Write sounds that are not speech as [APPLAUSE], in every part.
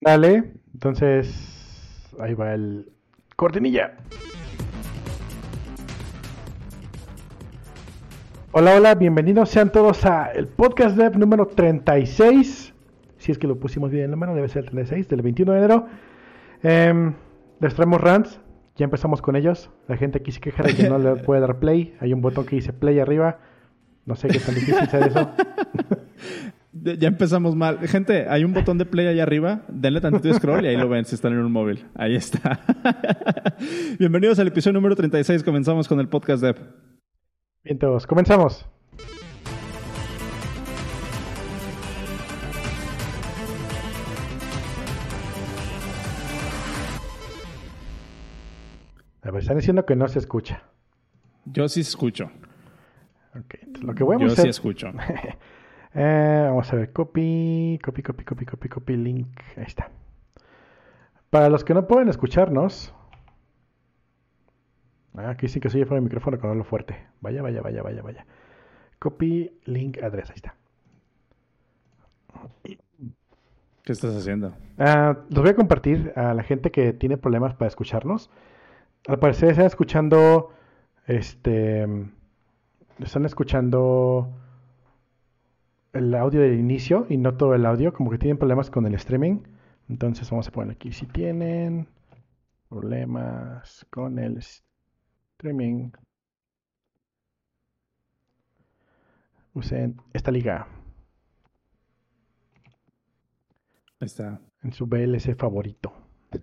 Dale, entonces ahí va el cortinilla. Hola, hola, bienvenidos sean todos a el podcast dev número 36. Si es que lo pusimos bien en la mano, debe ser el 36 del 21 de enero. Eh, les traemos rants, ya empezamos con ellos. La gente aquí se queja de que no le [LAUGHS] puede dar play. Hay un botón que dice play arriba. No sé qué tan difícil sea eso. [LAUGHS] Ya empezamos mal. Gente, hay un botón de play allá arriba. Denle tantito de scroll y ahí lo ven si están en un móvil. Ahí está. [LAUGHS] Bienvenidos al episodio número 36. Comenzamos con el podcast Dev. Bien, todos, comenzamos. A ver, están diciendo que no se escucha. Yo sí escucho. Ok, entonces lo que voy a Yo hacer... sí escucho. [LAUGHS] Eh, vamos a ver, copy, copy, copy, copy, copy, copy, link. Ahí está. Para los que no pueden escucharnos, ah, aquí sí que se oye fuera el micrófono con lo fuerte. Vaya, vaya, vaya, vaya, vaya. Copy, link, address, ahí está. ¿Qué estás haciendo? Ah, los voy a compartir a la gente que tiene problemas para escucharnos. Al parecer están escuchando, este, están escuchando el audio del inicio y no todo el audio, como que tienen problemas con el streaming. Entonces vamos a poner aquí, si tienen problemas con el streaming, usen esta liga Ahí está. en su VLC favorito. [LAUGHS]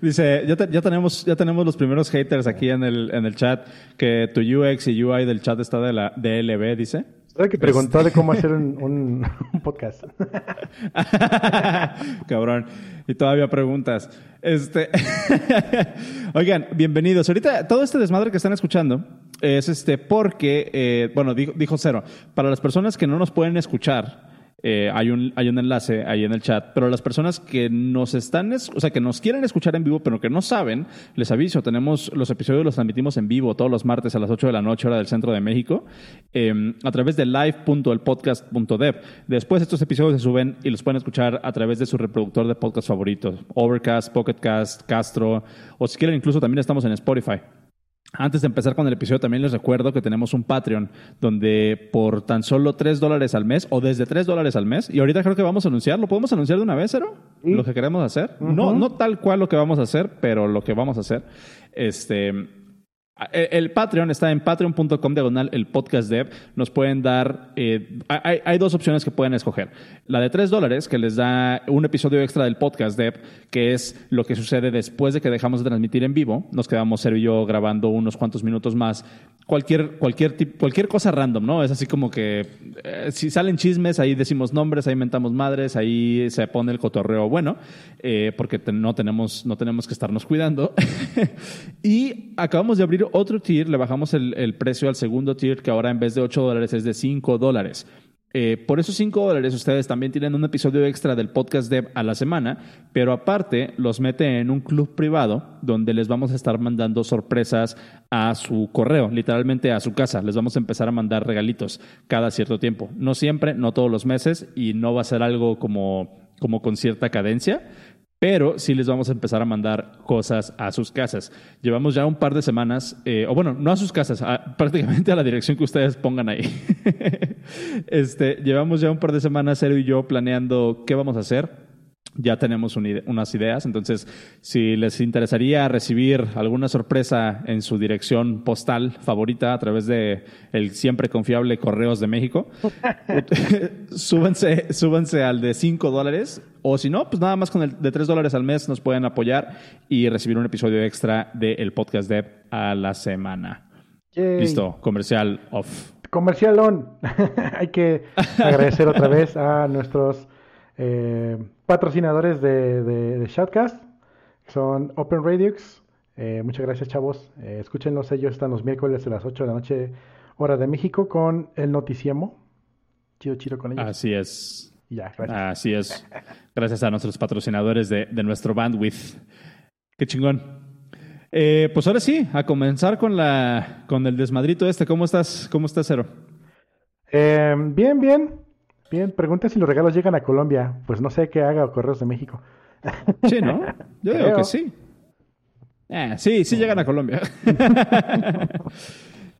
Dice, ya, te- ya tenemos, ya tenemos los primeros haters aquí en el, en el chat, que tu UX y UI del chat está de la DLB, dice. ¿Sabe que preguntó de cómo hacer un, un- [LAUGHS] un podcast? [LAUGHS] Cabrón. Y todavía preguntas. Este. [LAUGHS] Oigan, bienvenidos. Ahorita todo este desmadre que están escuchando es este porque, eh, bueno, dijo, dijo Cero, para las personas que no nos pueden escuchar, eh, hay, un, hay un enlace ahí en el chat, pero las personas que nos están, es- o sea, que nos quieren escuchar en vivo, pero que no saben, les aviso, tenemos los episodios los transmitimos en vivo todos los martes a las 8 de la noche, hora del centro de México, eh, a través de live.elpodcast.dev. Después estos episodios se suben y los pueden escuchar a través de su reproductor de podcast favorito, Overcast, Pocketcast, Castro, o si quieren incluso también estamos en Spotify. Antes de empezar con el episodio, también les recuerdo que tenemos un Patreon donde por tan solo 3 dólares al mes o desde 3 dólares al mes, y ahorita creo que vamos a anunciar, ¿lo podemos anunciar de una vez, Cero? Sí. Lo que queremos hacer. no, no tal cual lo que vamos a hacer, pero lo que vamos a hacer. Este. El el Patreon está en patreon.com diagonal el podcast dev. Nos pueden dar, eh, hay, dos opciones que pueden escoger. La de 3 dólares, que les da un episodio extra del podcast dev, que es lo que sucede después de que dejamos de transmitir en vivo. Nos quedamos Cero y yo grabando unos cuantos minutos más. Cualquier, cualquier, cualquier cosa random, ¿no? Es así como que eh, si salen chismes, ahí decimos nombres, ahí mentamos madres, ahí se pone el cotorreo bueno, eh, porque no, tenemos, no tenemos que estarnos cuidando. [LAUGHS] y acabamos de abrir otro tier, le bajamos el, precio al segundo tier, que ahora en vez de 8 dólares es de 5 dólares. Eh, por esos 5 dólares ustedes también tienen un episodio extra del podcast Dev a la semana, pero aparte los mete en un club privado donde les vamos a estar mandando sorpresas a su correo, literalmente a su casa. Les vamos a empezar a mandar regalitos cada cierto tiempo. No siempre, no todos los meses y no va a ser algo como, como con cierta cadencia, pero sí les vamos a empezar a mandar cosas a sus casas. Llevamos ya un par de semanas, eh, o bueno, no a sus casas, a- [LAUGHS] prácticamente a la dirección que ustedes pongan ahí. [LAUGHS] este, llevamos ya un par de semanas, Cero y yo, planeando qué vamos a hacer. Ya tenemos un unas ideas, entonces si les interesaría recibir alguna sorpresa en su dirección postal favorita a través de el siempre confiable Correos de México, [LAUGHS] súbanse, súbanse al de 5 dólares o si no, pues nada más con el de 3 dólares al mes nos pueden apoyar y recibir un episodio extra del podcast Dev a la semana. Yay. Listo, comercial off. Comercial on. [LAUGHS] Hay que agradecer otra vez a nuestros eh, patrocinadores de, de, de Shoutcast. Son Open Radix. Eh, muchas gracias, chavos. Eh, escúchenlos, ellos están los miércoles a las 8 de la noche, hora de México, con el Noticiemo. Chido, chido con ellos. Así es. Ya, gracias. Así es. [LAUGHS] Gracias a nuestros patrocinadores de, de nuestro bandwidth. Qué chingón. Eh, pues ahora sí, a comenzar con la con el desmadrito este. ¿Cómo estás? ¿Cómo estás, Cero? Eh, bien, bien. Bien, pregunta si los regalos llegan a Colombia. Pues no sé qué haga Correos de México. [LAUGHS] Sí, ¿no? Yo digo que sí. Eh, sí, sí llegan a Colombia. [LAUGHS]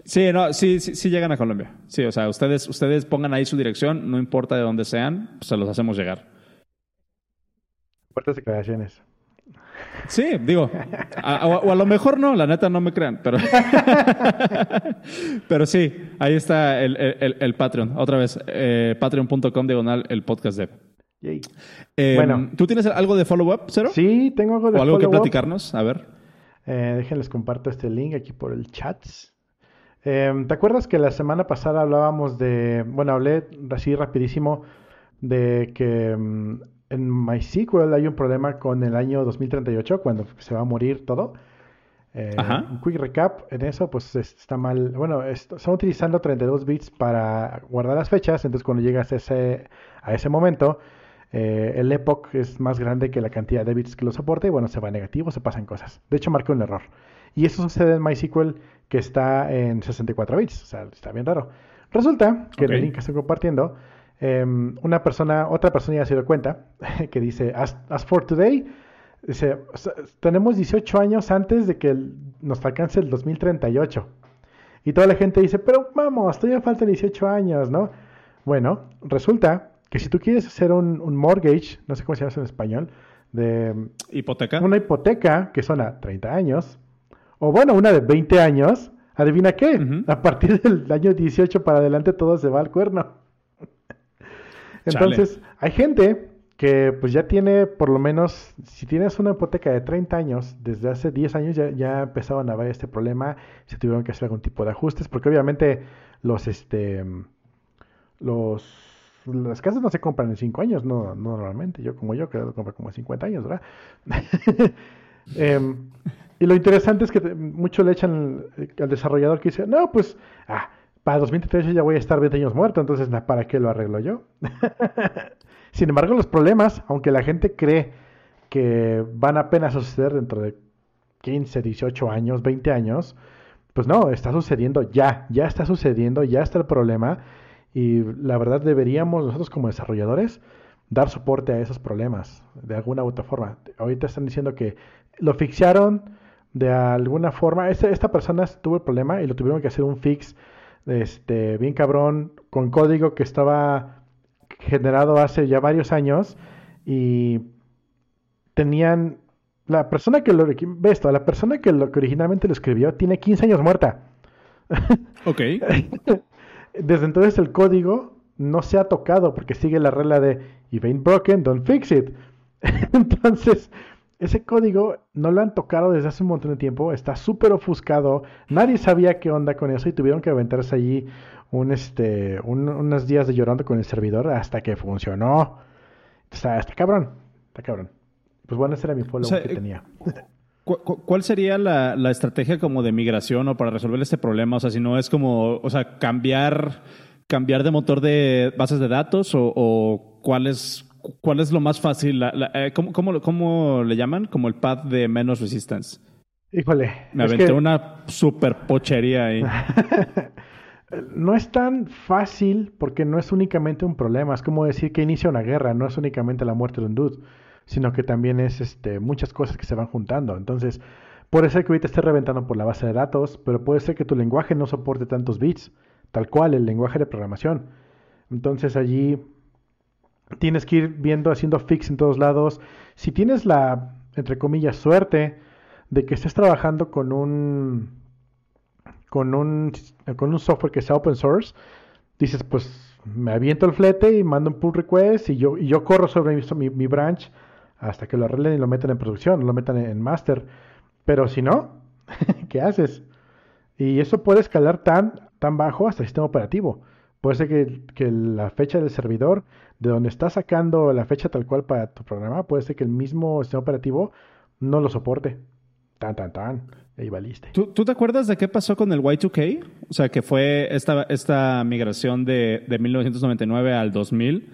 sí, no, sí, sí, sí, llegan a Colombia. Sí, o sea, ustedes, ustedes pongan ahí su dirección, no importa de dónde sean, pues se los hacemos llegar. Fuertes declaraciones. Sí, digo, o a lo mejor no, la neta no me crean, pero, [LAUGHS] pero sí, ahí está el, el, Patreon. Otra vez, eh, patreon.com diagonal el podcast de. Eh, bueno, ¿tú tienes algo de follow-up, Cero? Sí, tengo algo de ¿O algo que platicarnos? A ver. Eh, déjenles comparto este link aquí por el chat. Em, ¿Te acuerdas que la semana pasada hablábamos de, bueno, hablé así rapidísimo de que mm, en MySQL hay un problema con el año 2038, cuando se va a morir todo. Eh, un quick recap en eso, pues está mal. Bueno, están utilizando 32 bits para guardar las fechas, entonces cuando llegas a ese, a ese momento, eh, el epoch es más grande que la cantidad de bits que lo soporta y bueno, se va negativo, se pasan cosas. De hecho, marca un error. Y eso sucede en MySQL que está en 64 bits, o sea, está bien raro. Resulta que en el link que estoy compartiendo, em, una persona, otra persona ya se dio cuenta, [LAUGHS] que dice, as, for today, dice, tenemos 18 años antes de que nos alcance el 2038. Y toda la gente dice, pero vamos, todavía faltan 18 años, ¿no? Bueno, resulta que si tú quieres hacer un, mortgage, no sé cómo se llama en español, de... Hipoteca. Una hipoteca que son a 30 años, o bueno, una de 20 años, adivina qué, a partir del año 18 para adelante todo se va al cuerno. Entonces, hay gente que pues ya tiene por lo menos, si tienes una hipoteca de 30 años, desde hace 10 años ya, empezaban a ver este problema, se tuvieron que hacer algún tipo de ajustes, porque obviamente los, este, los las casas no se compran en 5 años, no, normalmente. Yo como yo creo que compro como 50 años, ¿verdad? [LAUGHS] Em, y lo interesante es que mucho le echan al desarrollador que dice, no, pues, ah, para 2013 ya voy a estar 20 años muerto, entonces, ¿para qué lo arreglo yo? [LAUGHS] Sin embargo, los problemas, aunque la gente cree que van apenas a suceder dentro de 15, 18 años, 20 años, pues no, está sucediendo ya, ya está sucediendo, ya está el problema y la verdad deberíamos nosotros como desarrolladores dar soporte a esos problemas de alguna u otra forma. Ahorita están diciendo que lo fixaron de alguna forma. Esta, esta persona tuvo el problema y lo tuvieron que hacer un fix este, bien cabrón con código que estaba generado hace ya varios años y tenían la persona que lo ve esto, la persona que lo que originalmente lo escribió tiene 15 años muerta. [LAUGHS] Ok. Desde entonces el código no se ha tocado porque sigue la regla de if ain't broken, don't fix it. [LAUGHS] entonces, ese código no lo han tocado desde hace un montón de tiempo, está súper ofuscado, nadie sabía qué onda con eso y tuvieron que aventarse allí un, este, unos días de llorando con el servidor hasta que funcionó. Está, está cabrón, está cabrón. Pues bueno, ese era mi follow que eh, tenía. ¿Cuál sería la, estrategia como de migración o para resolver este problema? O sea, si no es como, o sea, cambiar, cambiar de motor de bases de datos o, cuál es cuál es lo más fácil, eh, ¿cómo, le llaman? Como el path de menos resistance. Híjole. Me aventé una super pochería ahí. [LAUGHS] no es tan fácil porque no es únicamente un problema. Es como decir que inicia una guerra, no es únicamente la muerte de un dude sino que también es este, muchas cosas que se van juntando. Entonces, puede ser que ahorita esté reventando por la base de datos, pero puede ser que tu lenguaje no soporte tantos bits, tal cual el lenguaje de programación. Entonces allí tienes que ir viendo, haciendo fix en todos lados. Si tienes la, entre comillas, suerte de que estés trabajando con un, con un, con un software que sea open source, dices, pues me aviento el flete y mando un pull request y yo, y yo corro sobre mi, mi branch hasta que lo arreglen y lo metan en producción, lo metan en master. Pero si no, [LAUGHS] ¿qué haces? Y eso puede escalar tan, tan bajo hasta el sistema operativo. Puede ser que, la fecha del servidor, de donde está sacando la fecha tal cual para tu programa, puede ser que el mismo sistema operativo no lo soporte. Tan, tan, tan. Ahí valiste. ¿Tú, ¿Tú, te acuerdas de qué pasó con el Y2K? O sea, que fue esta, esta migración de, de 1999 al 2000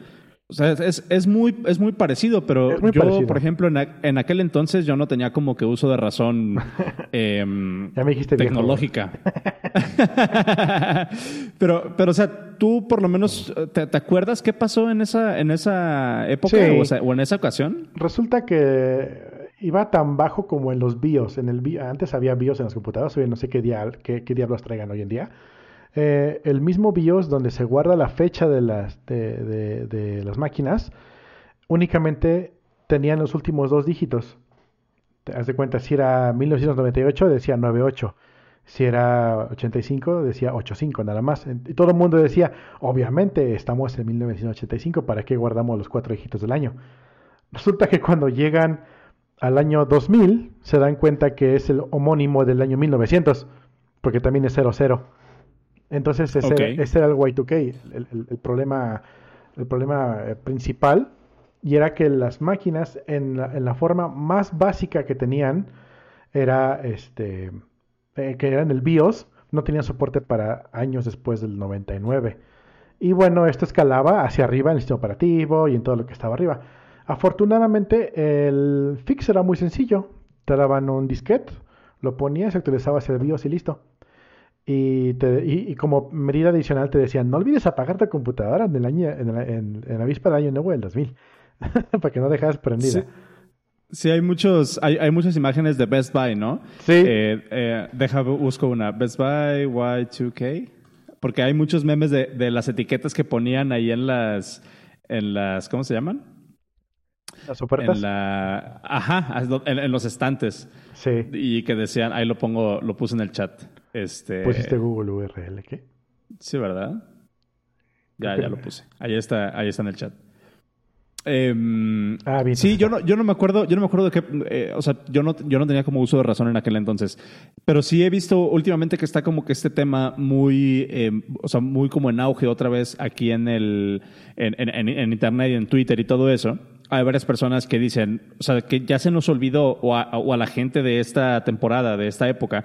o sea, es, es, muy, es muy parecido, pero yo, por ejemplo, en, en, aquel entonces yo no tenía como que uso de razón [LAUGHS] em, tecnológica. [LAUGHS] [LAUGHS] pero, pero, o sea, tú por lo menos, ¿te, acuerdas qué pasó en esa, en esa época o, en esa ocasión? Resulta que iba tan bajo como en los BIOS. En el antes había BIOS en las computadoras, hoy no sé qué, qué, qué diablos traigan hoy en día. Eh, el mismo BIOS donde se guarda la fecha de las, de, de, las máquinas, únicamente tenían los últimos dos dígitos. Te das de cuenta, si era 1998 decía 98, si era 85 decía 85 nada más. Y todo el mundo decía, obviamente estamos en 1985, ¿para qué guardamos los cuatro dígitos del año? Resulta que cuando llegan al año 2000 se dan cuenta que es el homónimo del año 1900, porque también es 00. Entonces ese, era el Y2K, el, problema, el problema eh, principal, y era que las máquinas en la, forma más básica que tenían, era este, eh, que eran el BIOS, no tenían soporte para años después del 99. Y bueno, esto escalaba hacia arriba en el sistema operativo y en todo lo que estaba arriba. Afortunadamente el fix era muy sencillo. Te daban un disquete, lo ponías, actualizabas el BIOS y listo. Y, y, como medida adicional te decían, no olvides apagar tu computadora en, el año, en, en, la víspera del año nuevo del 2000, [LAUGHS] para que no dejas prendida. Hay muchos, hay, hay, muchas imágenes de Best Buy, ¿no? Sí. Eh, eh, deja, busco una. Best Buy Y2K. Porque hay muchos memes de, de, las etiquetas que ponían ahí en las, en las, ¿cómo se llaman? Las ofertas. En la, ajá, en, los estantes. Sí. Y que decían, ahí lo pongo, lo puse en el chat. Este... ¿Pusiste Google URL qué? Sí, ¿verdad? Ya, ya lo puse. Ahí está, ahí está en el chat. Em, ah, bien. Sí, yo no, yo no me acuerdo, yo no me acuerdo de qué, eh, o sea, yo no, yo no tenía como uso de razón en aquel entonces, pero sí he visto últimamente que está como que este tema muy, em, o sea, muy como en auge otra vez aquí en el, en, en, en, internet y en Twitter y todo eso. Hay varias personas que dicen, o sea, que ya se nos olvidó o a, o a la gente de esta temporada, de esta época,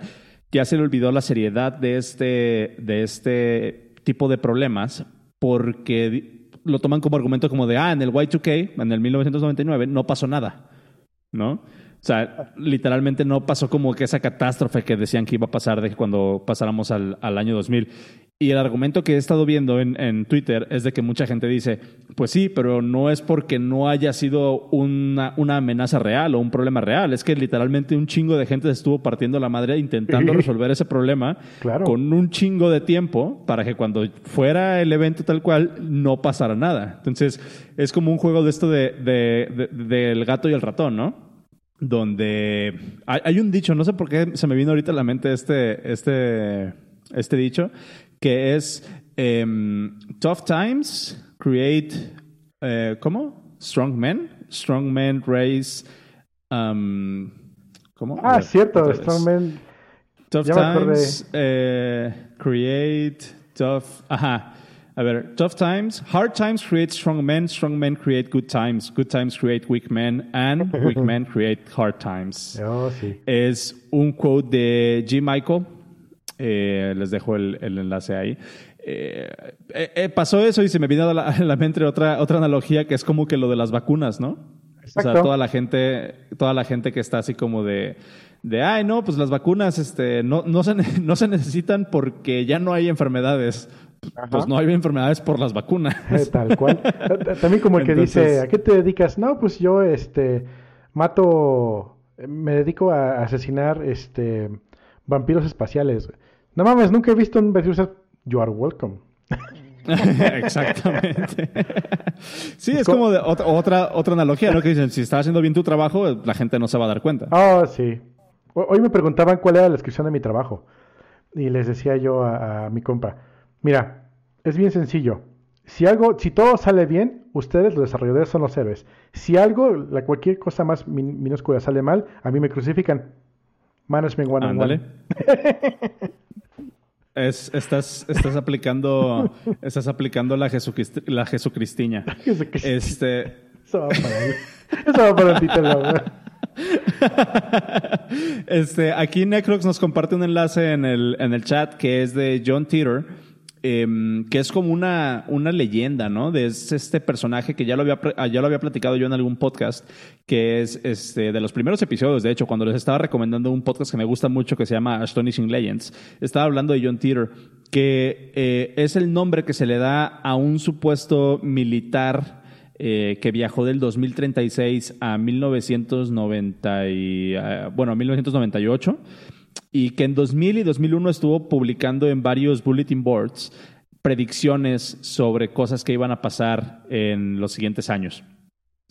ya se le olvidó la seriedad de este, de este tipo de problemas porque lo toman como argumento como de, ah, en el Y2K, en el 1999, no pasó nada, ¿no? O sea, literalmente no pasó como que esa catástrofe que decían que iba a pasar de cuando pasáramos al, al año 2000. Y el argumento que he estado viendo en, en, Twitter es de que mucha gente dice, pues sí, pero no es porque no haya sido una, una, amenaza real o un problema real, es que literalmente un chingo de gente estuvo partiendo la madre intentando resolver ese problema con un chingo de tiempo para que cuando fuera el evento tal cual no pasara nada. Entonces es como un juego de esto de, de, del gato y el ratón, ¿no? Donde hay, hay un dicho, no sé por qué se me vino ahorita a la mente este, este, este dicho, que es em, Tough Times Create, eh, ¿cómo? Strong Men. Strong Men Raise... Um, ¿Cómo? Ah, cierto, Strong Men. Tough Times eh, Create Tough... Ajá. A ver, tough times, hard times create strong men, strong men create good times, good times create weak men, and weak men [LAUGHS] create hard times. Oh, sí. Es un quote de G. Michael, eh, les dejo el, enlace ahí. Eh, eh, pasó eso y se me vino [LAUGHS] a la, mente otra, otra analogía que es como que lo de las vacunas, ¿no? O sea, toda la gente, toda la gente que está así como de, de ay, no, pues las vacunas este, no, no, se, [LAUGHS] no se necesitan porque ya no hay enfermedades. Pues no hay enfermedades por las vacunas. Tal cual. [LAUGHS] También como el que dice, ¿a qué te dedicas? No, pues yo este mato, me dedico a asesinar este vampiros espaciales. No mames, nunca he visto un vampiro You are welcome. [LAUGHS] Exactamente. [LAUGHS] sí, es como otra, otra analogía, ¿no? Que dicen, si estás haciendo bien tu trabajo, la gente no se va a dar cuenta. Oh, sí. Hoy me preguntaban cuál era la descripción de mi trabajo. Y les decía yo a, mi compa, mira, es bien sencillo. Si algo, si todo sale bien, ustedes, los desarrolladores, son los héroes. Si algo, la cualquier cosa más minúscula sale mal, a mí me crucifican. Management one Ándale. [LAUGHS] Es, estás, estás aplicando, estás aplicando la, Jesucrist, la Jesucristiña. Este... [LAUGHS] Eso va para. Eso va para ti, [LAUGHS] este, aquí Necrox nos comparte un enlace en el, en el chat que es de John Teeter, em, que es como una, una leyenda, ¿no? De este personaje que ya lo, había, ya lo había platicado yo en algún podcast, que es este, de los primeros episodios, de hecho, cuando les estaba recomendando un podcast que me gusta mucho que se llama Astonishing Legends, estaba hablando de John Teeter, que eh, es el nombre que se le da a un supuesto militar eh, que viajó del 2036 a 1990 y, eh, bueno, 1998 y que en 2000 y 2001 estuvo publicando en varios bulletin boards predicciones sobre cosas que iban a pasar en los siguientes años.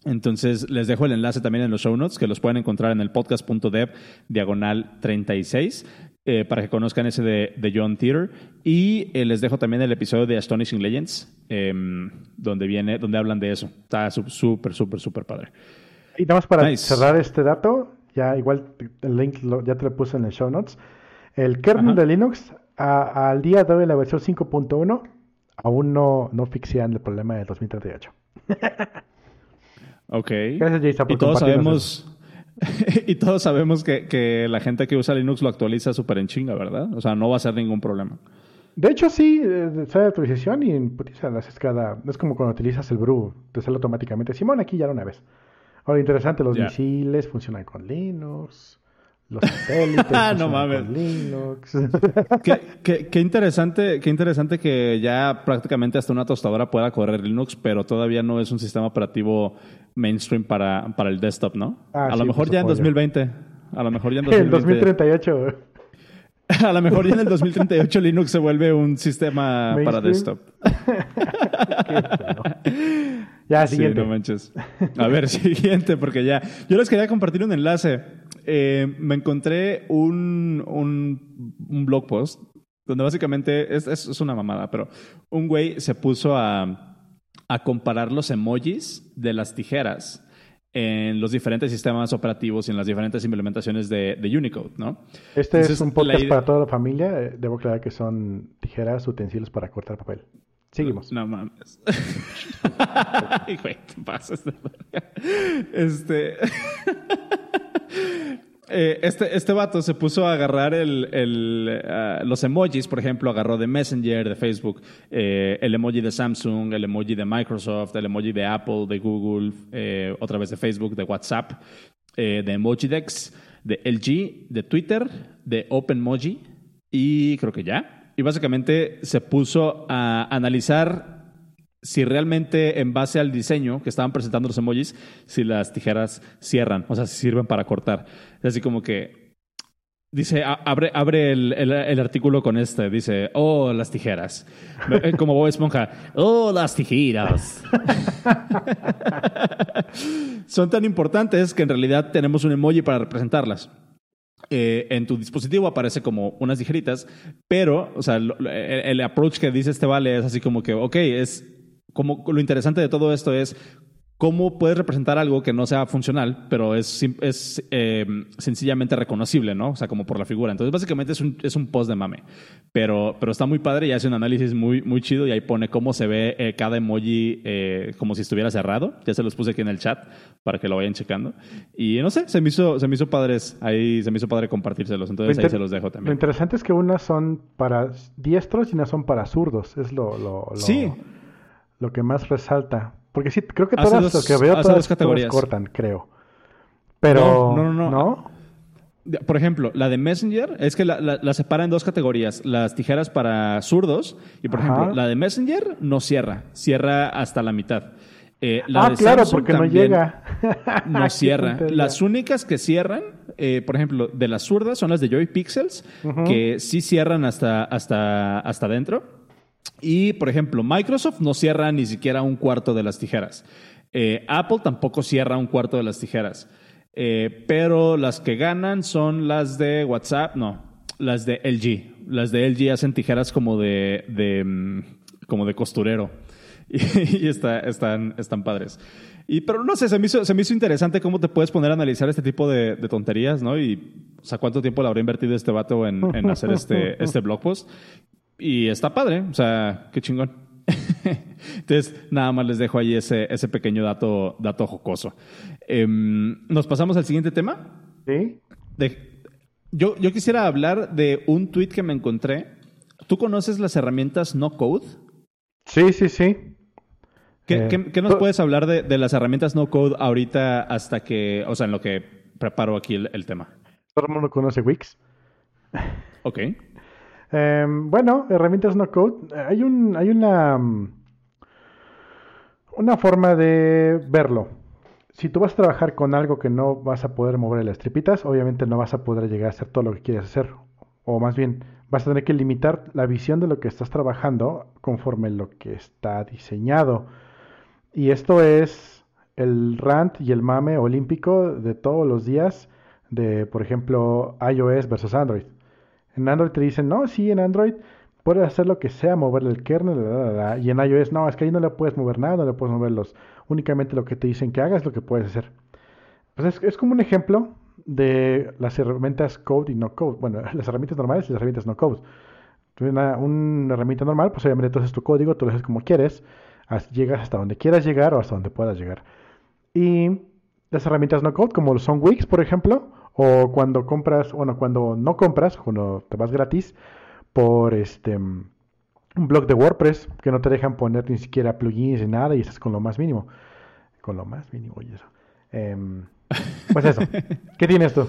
Entonces, les dejo el enlace también en los show notes, que los pueden encontrar en el podcast.dev diagonal 36. Eh, para que conozcan ese de, John Theater. Y eh, les dejo también el episodio de Astonishing Legends, em, donde, viene, donde hablan de eso. Está súper, súper, súper padre. Y nada más para cerrar este dato, ya igual el link ya te lo puse en el show notes. El kernel de Linux al día de hoy, la versión 5.1, aún no, no fixean el problema de 2038. ok. Gracias, Jason, por y todos sabemos... [LAUGHS] y todos sabemos que, la gente que usa Linux lo actualiza súper en chinga, ¿verdad? O sea, no va a ser ningún problema. De hecho, sí, eh, sale actualización y putiza la cada. Es como cuando utilizas el brew, te sale automáticamente. Simón, aquí ya una vez. Ahora, interesante, los misiles funcionan con Linux. Los satélites [LAUGHS] no mames. con Linux. qué, interesante, qué interesante que ya prácticamente hasta una tostadora pueda correr Linux, pero todavía no es un sistema operativo mainstream para, para el desktop, ¿no? Ah, a lo mejor ya en 2020. A lo mejor ya en 2020. [LAUGHS] En 2038. [LAUGHS] A lo mejor ya en el 2038 Linux se vuelve un sistema para desktop. [LAUGHS] ya, siguiente. Sí, no manches. A ver, [LAUGHS] siguiente, porque ya. Yo les quería compartir un enlace. Eh, me encontré un, un, un, blog post donde básicamente es, es, una mamada, pero un güey se puso a, a comparar los emojis de las tijeras en los diferentes sistemas operativos y en las diferentes implementaciones de, Unicode, ¿no? Este es un podcast para toda la familia. Eh, debo aclarar que son tijeras, utensilios para cortar papel. Seguimos. No mames. Güey, te pasas Este. [LAUGHS] Eh, este, este vato se puso a agarrar el, el, ah, los emojis, por ejemplo, agarró de Messenger, de Facebook, eh, el emoji de Samsung, el emoji de Microsoft, el emoji de Apple, de Google, eh, otra vez de Facebook, de WhatsApp, de Emojidex, de LG, de Twitter, de OpenMoji y creo que ya. Y básicamente se puso a analizar si realmente en base al diseño que estaban presentando los emojis, si las tijeras cierran, o sea, si sirven para cortar. Es así como que dice, abre, abre el, artículo con este, dice, oh, las tijeras. Eh, como Bob Esponja, oh, las tijeras. [LAUGHS] Son tan importantes que en realidad tenemos un emoji para representarlas. Eh, en tu dispositivo aparece como unas tijeritas, pero, o sea, el, el, approach que dice este vale es así como que, ok, es como lo interesante de todo esto es cómo puedes representar algo que no sea funcional, pero es, es eh, sencillamente reconocible, ¿no? O sea, como por la figura. Entonces, básicamente es un, es un post de mame. Pero, pero está muy padre y hace un análisis muy, muy chido y ahí pone cómo se ve eh, cada emoji eh, como si estuviera cerrado. Ya se los puse aquí en el chat para que lo vayan checando. Y no sé, se me hizo, se me hizo padres. Ahí se me hizo padre compartírselos. Entonces ahí se los dejo también. Lo interesante es que unas son para diestros y unas son para zurdos. Es lo, lo, lo... Sí lo que más resalta. Porque sí, creo que todas las que veo todas, categorías. cortan, creo. Pero no, no, no, Por ejemplo, la de Messenger es que la, la, separa en dos categorías. Las tijeras para zurdos y, por ejemplo, la de Messenger no cierra. Cierra hasta la mitad. Eh, la ah, claro, porque no llega. no [LAUGHS] cierra. Las únicas que cierran, eh, por ejemplo, de las zurdas son las de Joy Pixels, que sí cierran hasta, hasta, hasta adentro. Y, por ejemplo, Microsoft no cierra ni siquiera un cuarto de las tijeras. Eh, Apple tampoco cierra un cuarto de las tijeras. Eh, pero las que ganan son las de WhatsApp, no, las de LG. Las de LG hacen tijeras como de, de mm, como de costurero. [LAUGHS] Y, están, están padres. Y, pero no sé, se me, hizo, se me hizo interesante cómo te puedes poner a analizar este tipo de, tonterías, ¿no? Y, o sea, cuánto tiempo le habrá invertido este vato en, en hacer este, [LAUGHS] este blog post. Y está padre, o sea, qué chingón. [LAUGHS] Entonces, nada más les dejo ahí ese, ese pequeño dato, dato jocoso. Em, ¿Nos pasamos al siguiente tema? Sí. yo, yo quisiera hablar de un tweet que me encontré ¿Tú conoces las herramientas no code? Sí, sí, sí. ¿Qué, eh, nos puedes hablar de, las herramientas no code ahorita hasta que, o sea, en lo que preparo aquí el, tema? Todo el mundo conoce Wix. Ok. Em, bueno, herramientas no code. Hay un, hay una, una forma de verlo. Si tú vas a trabajar con algo que no vas a poder mover las tripitas, obviamente no vas a poder llegar a hacer todo lo que quieres hacer. O más bien, vas a tener que limitar la visión de lo que estás trabajando conforme lo que está diseñado. Y esto es el rant y el mame olímpico de todos los días de, por ejemplo, iOS versus Android. En Android te dicen, no, sí, en Android puedes hacer lo que sea, moverle el kernel, y en iOS, no, es que ahí no le puedes mover nada, no le puedes mover los, únicamente lo que te dicen que hagas es lo que puedes hacer. Pues es, como un ejemplo de las herramientas code y no code. Bueno, [LAUGHS] las herramientas normales y las herramientas no code. Una, una herramienta normal, pues obviamente haces tu código, tú lo haces como quieres, llegas hasta donde quieras llegar o hasta donde puedas llegar. Y las herramientas no code, como son Wix, por ejemplo, o cuando compras, bueno, cuando no compras, cuando te vas gratis, por este un blog de WordPress que no te dejan poner ni siquiera plugins ni nada y estás con lo más mínimo. Con lo más mínimo y eso. Em, pues eso. [LAUGHS] ¿Qué tienes tú?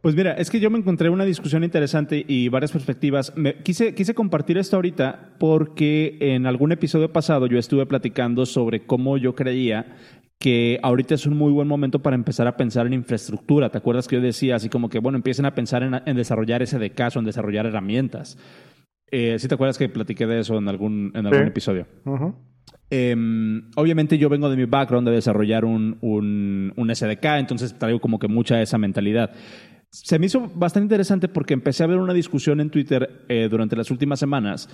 Pues mira, es que yo me encontré una discusión interesante y varias perspectivas. Me, quise, quise compartir esto ahorita porque en algún episodio pasado yo estuve platicando sobre cómo yo creía que ahorita es un muy buen momento para empezar a pensar en infraestructura. ¿Te acuerdas que yo decía así como que, bueno, empiecen a pensar en, en desarrollar SDKs o en desarrollar herramientas? Eh, ¿Sí te acuerdas que platiqué de eso en algún, en algún episodio? Em, obviamente yo vengo de mi background de desarrollar un, un, un SDK, entonces traigo como que mucha de esa mentalidad. Se me hizo bastante interesante porque empecé a ver una discusión en Twitter eh, durante las últimas semanas,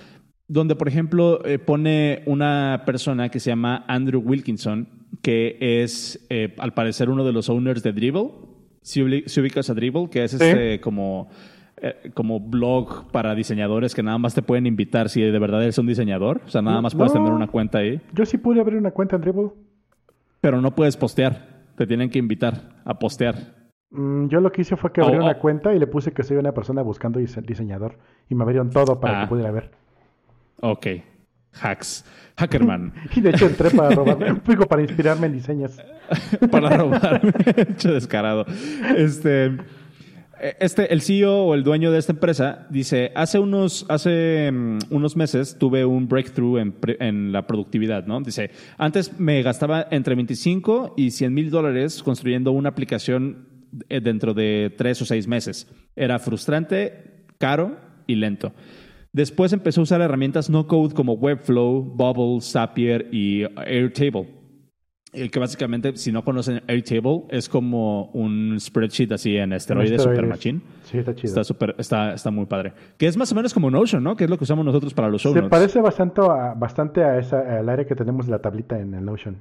donde, por ejemplo, eh, pone una persona que se llama Andrew Wilkinson, que es, eh, al parecer, uno de los owners de Dribble. Si, ubicas a Dribble, que es este como, como blog para diseñadores que nada más te pueden invitar si de verdad eres un diseñador. O sea, nada más puedes tener una cuenta ahí. Yo sí pude abrir una cuenta en Dribble. Pero no puedes postear. Te tienen que invitar a postear. Mm, yo lo que hice fue que abrí oh, una cuenta y le puse que soy una persona buscando diseñador. Y me abrieron todo para que ah. pudiera ver. Ok. Hacks. Hackerman. [LAUGHS] y de hecho entré para robarme. [LAUGHS] para inspirarme en diseños. [LAUGHS] para robarme. hecho descarado. Este. Este, el CEO o el dueño de esta empresa dice, hace unos, hace mm, unos meses tuve un breakthrough en, en, la productividad, ¿no? Dice, antes me gastaba entre 25 y 100 mil dólares construyendo una aplicación eh, dentro de tres o seis meses. Era frustrante, caro y lento. Después empezó a usar herramientas no code como Webflow, Bubble, Zapier y Airtable. El que básicamente, si no conocen Airtable, es como un spreadsheet así en esteroides, super machine. Sí, está chido. Está, super, está, está muy padre. Que es más o menos como Notion, ¿no? Que es lo que usamos nosotros para los show Se parece bastante a, bastante a esa, al área que tenemos la tablita en el Notion.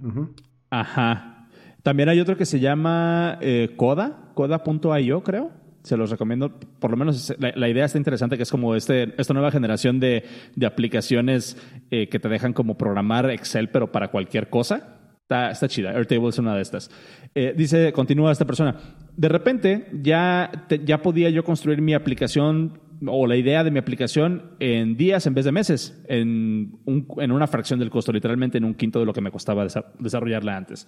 Ajá. También hay otro que se llama eh, Coda, coda.io, creo. Se los recomiendo. Por lo menos la, idea está interesante, que es como este, esta nueva generación de, aplicaciones eh, que te dejan como programar Excel, pero para cualquier cosa. Está, está chida. Airtable es una de estas. Eh, dice, continúa esta persona. De repente ya, ya podía yo construir mi aplicación o la idea de mi aplicación en días en vez de meses, en, en una fracción del costo, literalmente en un quinto de lo que me costaba desarrollarla antes.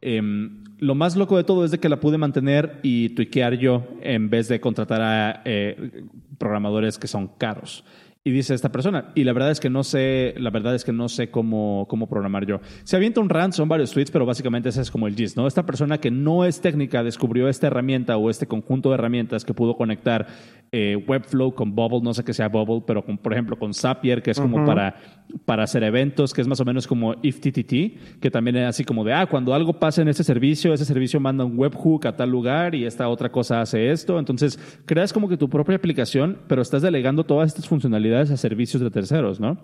Em, lo más loco de todo es de que la pude mantener y tuiquear yo en vez de contratar a eh, programadores que son caros. Y dice esta persona, y la verdad es que no sé, la verdad es que no sé cómo, cómo programar yo. Se avienta un rant, son varios tweets, pero básicamente ese es como el gist, ¿no? Esta persona que no es técnica descubrió esta herramienta o este conjunto de herramientas que pudo conectar eh, Webflow con Bubble, no sé qué sea Bubble, pero con, por ejemplo con Zapier, que es como para, para hacer eventos, que es más o menos como IFTTT, que también es así como de, ah, cuando algo pasa en este servicio, ese servicio manda un webhook a tal lugar y esta otra cosa hace esto. Entonces, creas como que tu propia aplicación, pero estás delegando todas estas funcionalidades a servicios de terceros, ¿no?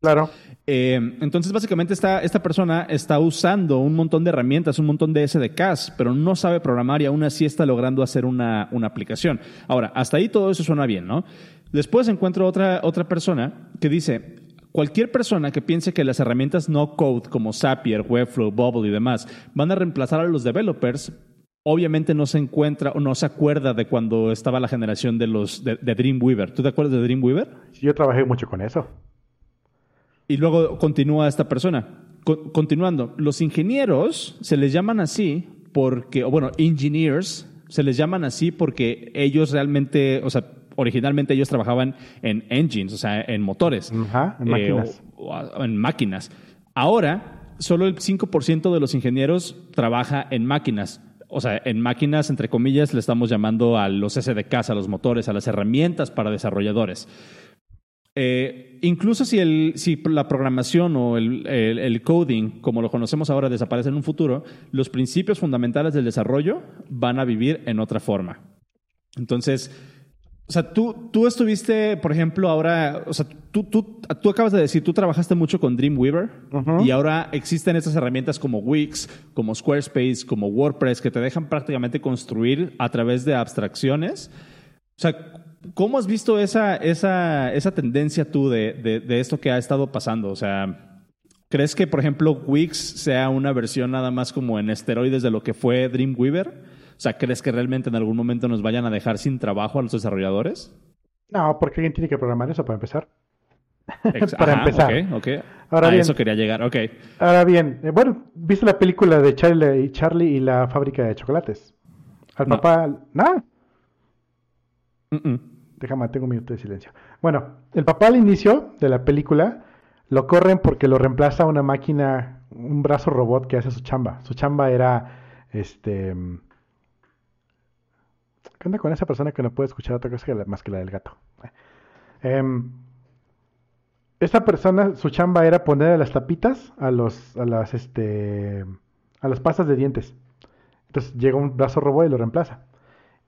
Claro. Eh, entonces, básicamente, esta, esta persona está usando un montón de herramientas, un montón de SDKs, pero no sabe programar y aún así está logrando hacer una, una aplicación. Ahora, hasta ahí todo eso suena bien, ¿no? Después encuentro otra, otra persona que dice, Cualquier persona que piense que las herramientas no code como Zapier, Webflow, Bubble y demás van a reemplazar a los developers obviamente no se encuentra o no se acuerda de cuando estaba la generación de los de, Dreamweaver. ¿Tú te acuerdas de Dreamweaver? Sí, yo trabajé mucho con eso. Y luego continúa esta persona. continuando, los ingenieros se les llaman así porque, o bueno, engineers se les llaman así porque ellos realmente, o sea, originalmente ellos trabajaban en engines, o sea, en motores. Ajá, en máquinas. Eh, en máquinas. Ahora, solo el 5% de los ingenieros trabaja en máquinas o sea, en máquinas, entre comillas, le estamos llamando a los SDKs, a los motores, a las herramientas para desarrolladores. Eh, incluso si, el, si la programación o el, el, coding, como lo conocemos ahora, desaparece en un futuro, los principios fundamentales del desarrollo van a vivir en otra forma. Entonces, o sea, tú, tú estuviste, por ejemplo, ahora, o sea, tú, tú, tú acabas de decir, tú trabajaste mucho con Dreamweaver y ahora existen estas herramientas como Wix, como Squarespace, como WordPress, que te dejan prácticamente construir a través de abstracciones. O sea, ¿cómo has visto esa, esa, esa tendencia tú de, de, de esto que ha estado pasando? O sea, ¿crees que, por ejemplo, Wix sea una versión nada más como en esteroides de lo que fue Dreamweaver? O sea, ¿crees que realmente en algún momento nos vayan a dejar sin trabajo a los desarrolladores? No, porque alguien tiene que programar eso para empezar. [LAUGHS] para empezar. Ok, ok. Ahora a eso quería llegar, ok. Ahora bien, eh, bueno, ¿viste la película de Charlie, y Charlie y la fábrica de chocolates? Al papá, ¿nada? Déjame, tengo un minuto de silencio. Bueno, el papá al inicio de la película lo corren porque lo reemplaza una máquina, un brazo robot que hace su chamba. Su chamba era, este, ¿Qué onda con esa persona que no puede escuchar otra cosa más que la del gato? Em, esta persona, su chamba era poner las tapitas a los, a las, este, a las pastas de dientes. Entonces llega un brazo robot y lo reemplaza.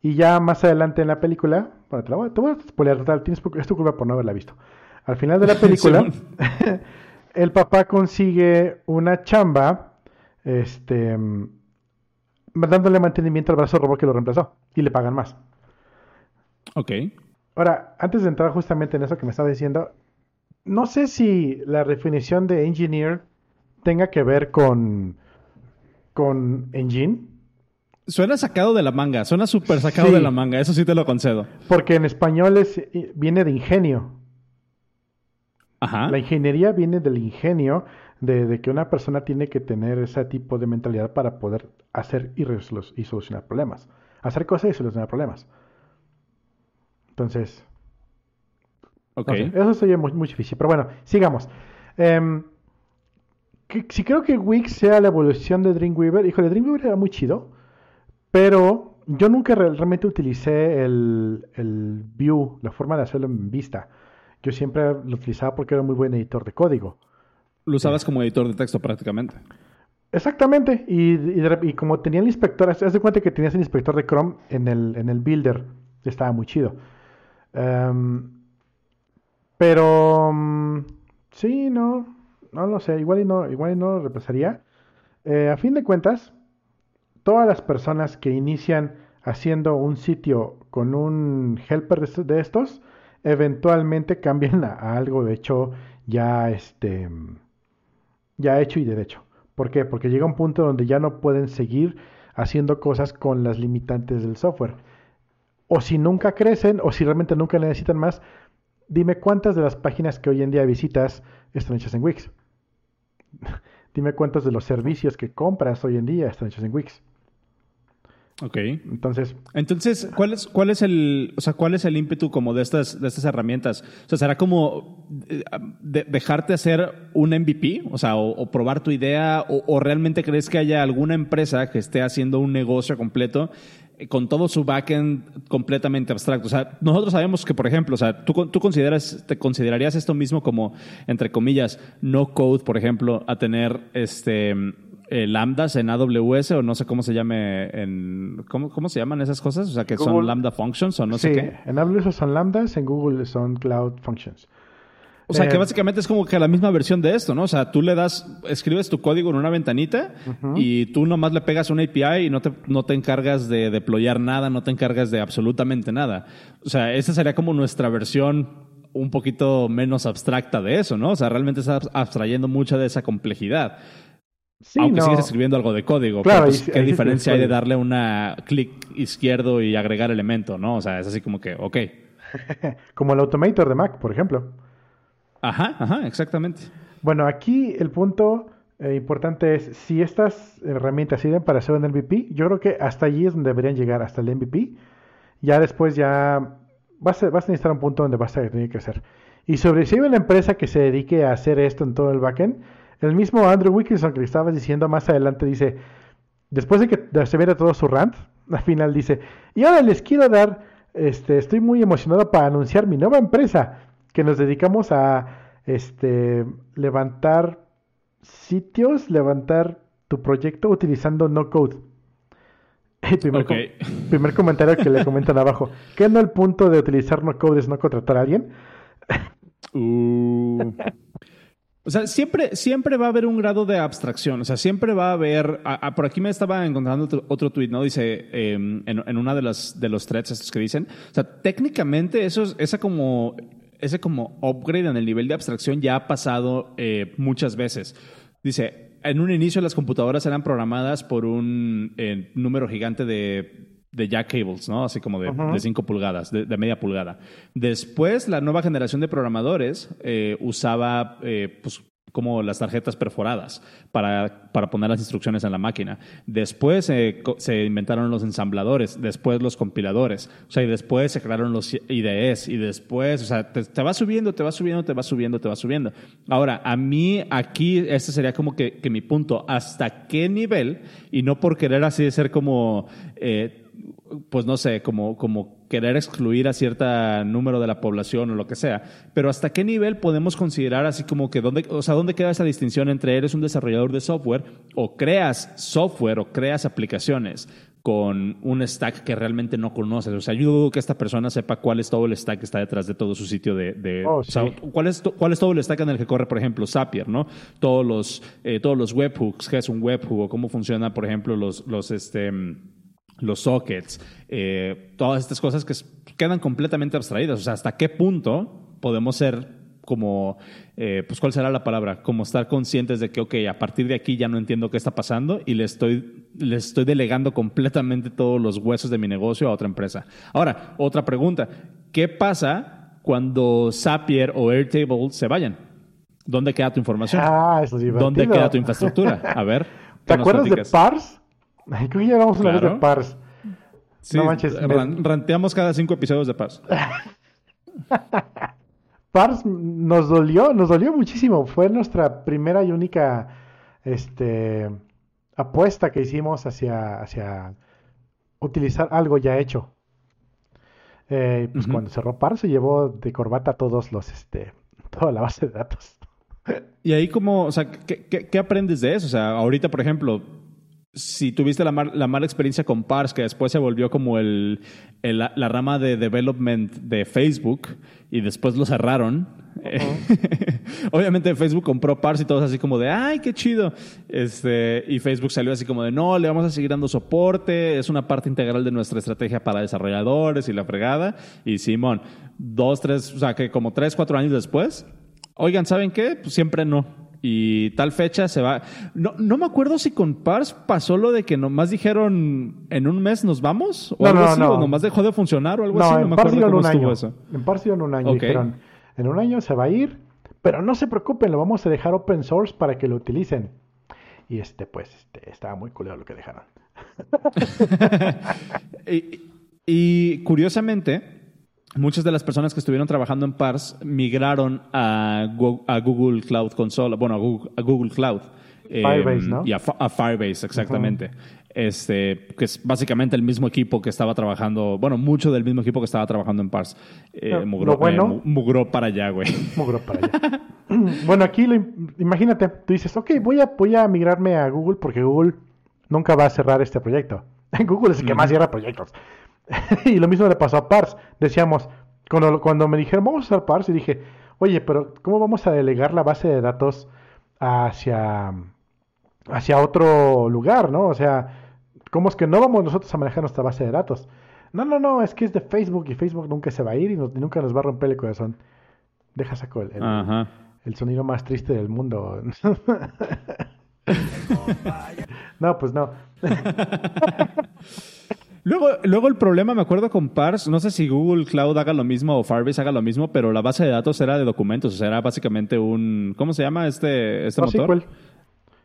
Y ya más adelante en la película, bueno, te, la voy, te voy a spoiler total, tienes, es tu culpa por no haberla visto. Al final de la [LAUGHS] película, [LAUGHS] el papá consigue una chamba, este, dándole mantenimiento al brazo robot que lo reemplazó y le pagan más. Ok. Ahora, antes de entrar justamente en eso que me estaba diciendo, no sé si la definición de engineer tenga que ver con, con engine. Suena sacado de la manga, suena súper sacado de la manga, eso sí te lo concedo. Porque en español es, viene de ingenio. Ajá. La ingeniería viene del ingenio de, que una persona tiene que tener ese tipo de mentalidad para poder hacer y, y solucionar problemas. Hacer cosas y solucionar problemas. Entonces, eso sería muy, difícil. Pero bueno, sigamos. Em, si creo que Wix sea la evolución de Dreamweaver, híjole, Dreamweaver era muy chido, pero yo nunca realmente utilicé el, el view, la forma de hacerlo en vista. Yo siempre lo utilizaba porque era muy buen editor de código. Lo usabas como editor de texto prácticamente. Exactamente. Y, como tenía el inspector, haz de cuenta que tenías el inspector de Chrome en el, en el builder. Estaba muy chido. Em, pero mm, sí, no, no lo sé. Igual y no, igual y no lo reemplazaría. Eh, a fin de cuentas, todas las personas que inician haciendo un sitio con un helper de estos, eventualmente cambian a, algo de hecho ya este ya hecho y derecho. ¿Por qué? Porque llega un punto donde ya no pueden seguir haciendo cosas con las limitantes del software. O si nunca crecen, o si realmente nunca necesitan más, dime cuántas de las páginas que hoy en día visitas están hechas en Wix. [LAUGHS] dime cuántos de los servicios que compras hoy en día están hechos en Wix. Ok. Entonces. Entonces, ¿cuál es, cuál es el, o sea, cuál es el ímpetu como de estas, de estas herramientas? O sea, ¿será como eh, dejarte hacer un MVP? O sea, o, probar tu idea, o, realmente crees que haya alguna empresa que esté haciendo un negocio completo eh, con todo su backend completamente abstracto. O sea, nosotros sabemos que, por ejemplo, o sea, tú, tú consideras, te considerarías esto mismo como, entre comillas, no code, por ejemplo, a tener este eh, lambdas en AWS o no sé cómo se llame en ¿cómo, cómo se llaman esas cosas, o sea que son lambda functions o no sé qué. En AWS son lambdas, en Google son cloud functions. O sea, que eh, básicamente es como que la misma versión de esto, ¿no? O sea, tú le das, escribes tu código en una ventanita y tú nomás le pegas una API y no te, no te encargas de deployar nada, no te encargas de absolutamente nada. O sea, esa sería como nuestra versión un poquito menos abstracta de eso, ¿no? O sea, realmente estás abstrayendo mucha de esa complejidad. Aunque sigues escribiendo algo de código. Claro, pues, ¿Qué diferencia hay de darle una clic izquierdo y agregar elemento, no? O sea, es así como que, ok. [LAUGHS] como el Automator de Mac, por ejemplo. Ajá, ajá, exactamente. Bueno, aquí el punto eh, importante es, si estas herramientas sirven para hacer un MVP, yo creo que hasta allí es donde deberían llegar, hasta el MVP. Ya después ya vas a, vas a necesitar un punto donde vas a tener que hacer. Y sobre si hay una empresa que se dedique a hacer esto en todo el backend, el mismo Andrew Wilkinson que le estabas diciendo más adelante dice, después de que se viera todo su rant, [LAUGHS] al final dice, y ahora les quiero dar, este, estoy muy emocionado para anunciar mi nueva empresa, que nos dedicamos a este, levantar sitios, levantar tu proyecto utilizando no code. [LAUGHS] El primer, [LAUGHS] primer comentario que le comentan abajo. ¿Qué no el punto de utilizar no code es no contratar a alguien? Uh. O sea, siempre, siempre va a haber un grado de abstracción. O sea, siempre va a haber. por aquí me estaba encontrando otro, tweet, ¿no? Dice em, en, en, una de las de los threads estos que dicen. O sea, técnicamente eso es, esa como ese como upgrade en el nivel de abstracción ya ha pasado eh, muchas veces. Dice, en un inicio las computadoras eran programadas por un eh, número gigante de de jack cables, ¿no? Así como de, 5 pulgadas, de, media pulgada. Después, la nueva generación de programadores eh, usaba eh, pues, como las tarjetas perforadas para, para, poner las instrucciones en la máquina. Después se inventaron los ensambladores, después los compiladores, o sea, y después se crearon los IDEs, y después, o sea, te, va subiendo, te va subiendo, te va subiendo, te va subiendo. Ahora, a mí aquí, este sería como que, que mi punto, ¿hasta qué nivel? Y no por querer así de ser como... Eh, pues no sé, como, como querer excluir a cierto número de la población o lo que sea. Pero ¿hasta qué nivel podemos considerar así como que dónde, o sea, dónde queda esa distinción entre eres un desarrollador de software o creas software o creas aplicaciones con un stack que realmente no conoces. O sea, yo dudo que esta persona sepa cuál es todo el stack que está detrás de todo su sitio de... Oh, o sea, ¿cuál es, cuál es todo el stack en el que corre, por ejemplo, Zapier, ¿no? Todos los, eh, todos los webhooks, qué es un webhook o cómo funciona, por ejemplo, los, los este, los sockets, eh, todas estas cosas que quedan completamente abstraídas. O sea, ¿hasta qué punto podemos ser como, eh, pues cuál será la palabra, como estar conscientes de que, ok, a partir de aquí ya no entiendo qué está pasando y le estoy, le estoy delegando completamente todos los huesos de mi negocio a otra empresa. Ahora, otra pregunta, ¿qué pasa cuando Zapier o Airtable se vayan? ¿Dónde queda tu información? Ah, eso es ¿Dónde queda tu infraestructura? A ver. [LAUGHS] ¿Te acuerdas de Pars? Creo que ya vamos a hablar de Pars. Sí, no manches. ranteamos cada cinco episodios de Pars. [LAUGHS] Pars nos dolió, nos dolió muchísimo. Fue nuestra primera y única este, apuesta que hicimos hacia, hacia utilizar algo ya hecho. Eh, pues cuando cerró Pars se llevó de corbata todos los, este, toda la base de datos. Y ahí como, o sea, ¿qué, qué aprendes de eso? O sea, ahorita, por ejemplo, si tuviste la, la, mala experiencia con Pars, que después se volvió como el, la, rama de development de Facebook y después lo cerraron. [LAUGHS] Obviamente Facebook compró Pars y todos así como de, ay, qué chido. Este, y Facebook salió así como de, no, le vamos a seguir dando soporte, es una parte integral de nuestra estrategia para desarrolladores y la fregada. Y Simón, dos, tres, o sea, que como tres, cuatro años después, oigan, ¿saben qué? Pues siempre no y tal fecha se va. No, no me acuerdo si con Pars pasó lo de que nomás dijeron en un mes nos vamos o algo así, o nomás dejó de funcionar o algo así. No me acuerdo cómo un estuvo año. eso. En Pars en un año. Dijeron, en un año se va a ir, pero no se preocupen, lo vamos a dejar open source para que lo utilicen. Y este, pues, este, estaba muy culero lo que dejaron. [LAUGHS] y, y curiosamente, muchas de las personas que estuvieron trabajando en Pars migraron a, Google Cloud Console, bueno, a Google, Cloud. Firebase, em, ¿no? Y a, Firebase, exactamente. Este, que es básicamente el mismo equipo que estaba trabajando, bueno, mucho del mismo equipo que estaba trabajando en Pars. Eh, mugró, eh, para allá, güey. [LAUGHS] Mugró para allá. [CLEARS THROAT] bueno, aquí imagínate, tú dices, ok, voy a, voy a migrarme a Google porque Google nunca va a cerrar este proyecto. [LAUGHS] Google es el que más cierra proyectos. [LAUGHS] y lo mismo le pasó a Pars. Decíamos, cuando, cuando me dijeron, vamos a usar Pars, y dije, oye, pero ¿cómo vamos a delegar la base de datos hacia, hacia otro lugar, no? O sea, ¿cómo es que no vamos nosotros a manejar nuestra base de datos? No, no, no, es que es de Facebook y Facebook nunca se va a ir y, nunca nos va a romper el corazón. Deja saco el, el, el sonido más triste del mundo. [LAUGHS] [LAUGHS] no, pues no. Luego, luego el problema, me acuerdo con Parse, no sé si Google Cloud haga lo mismo o Firebase haga lo mismo, pero la base de datos era de documentos, o sea, era básicamente un, ¿cómo se llama este, este motor?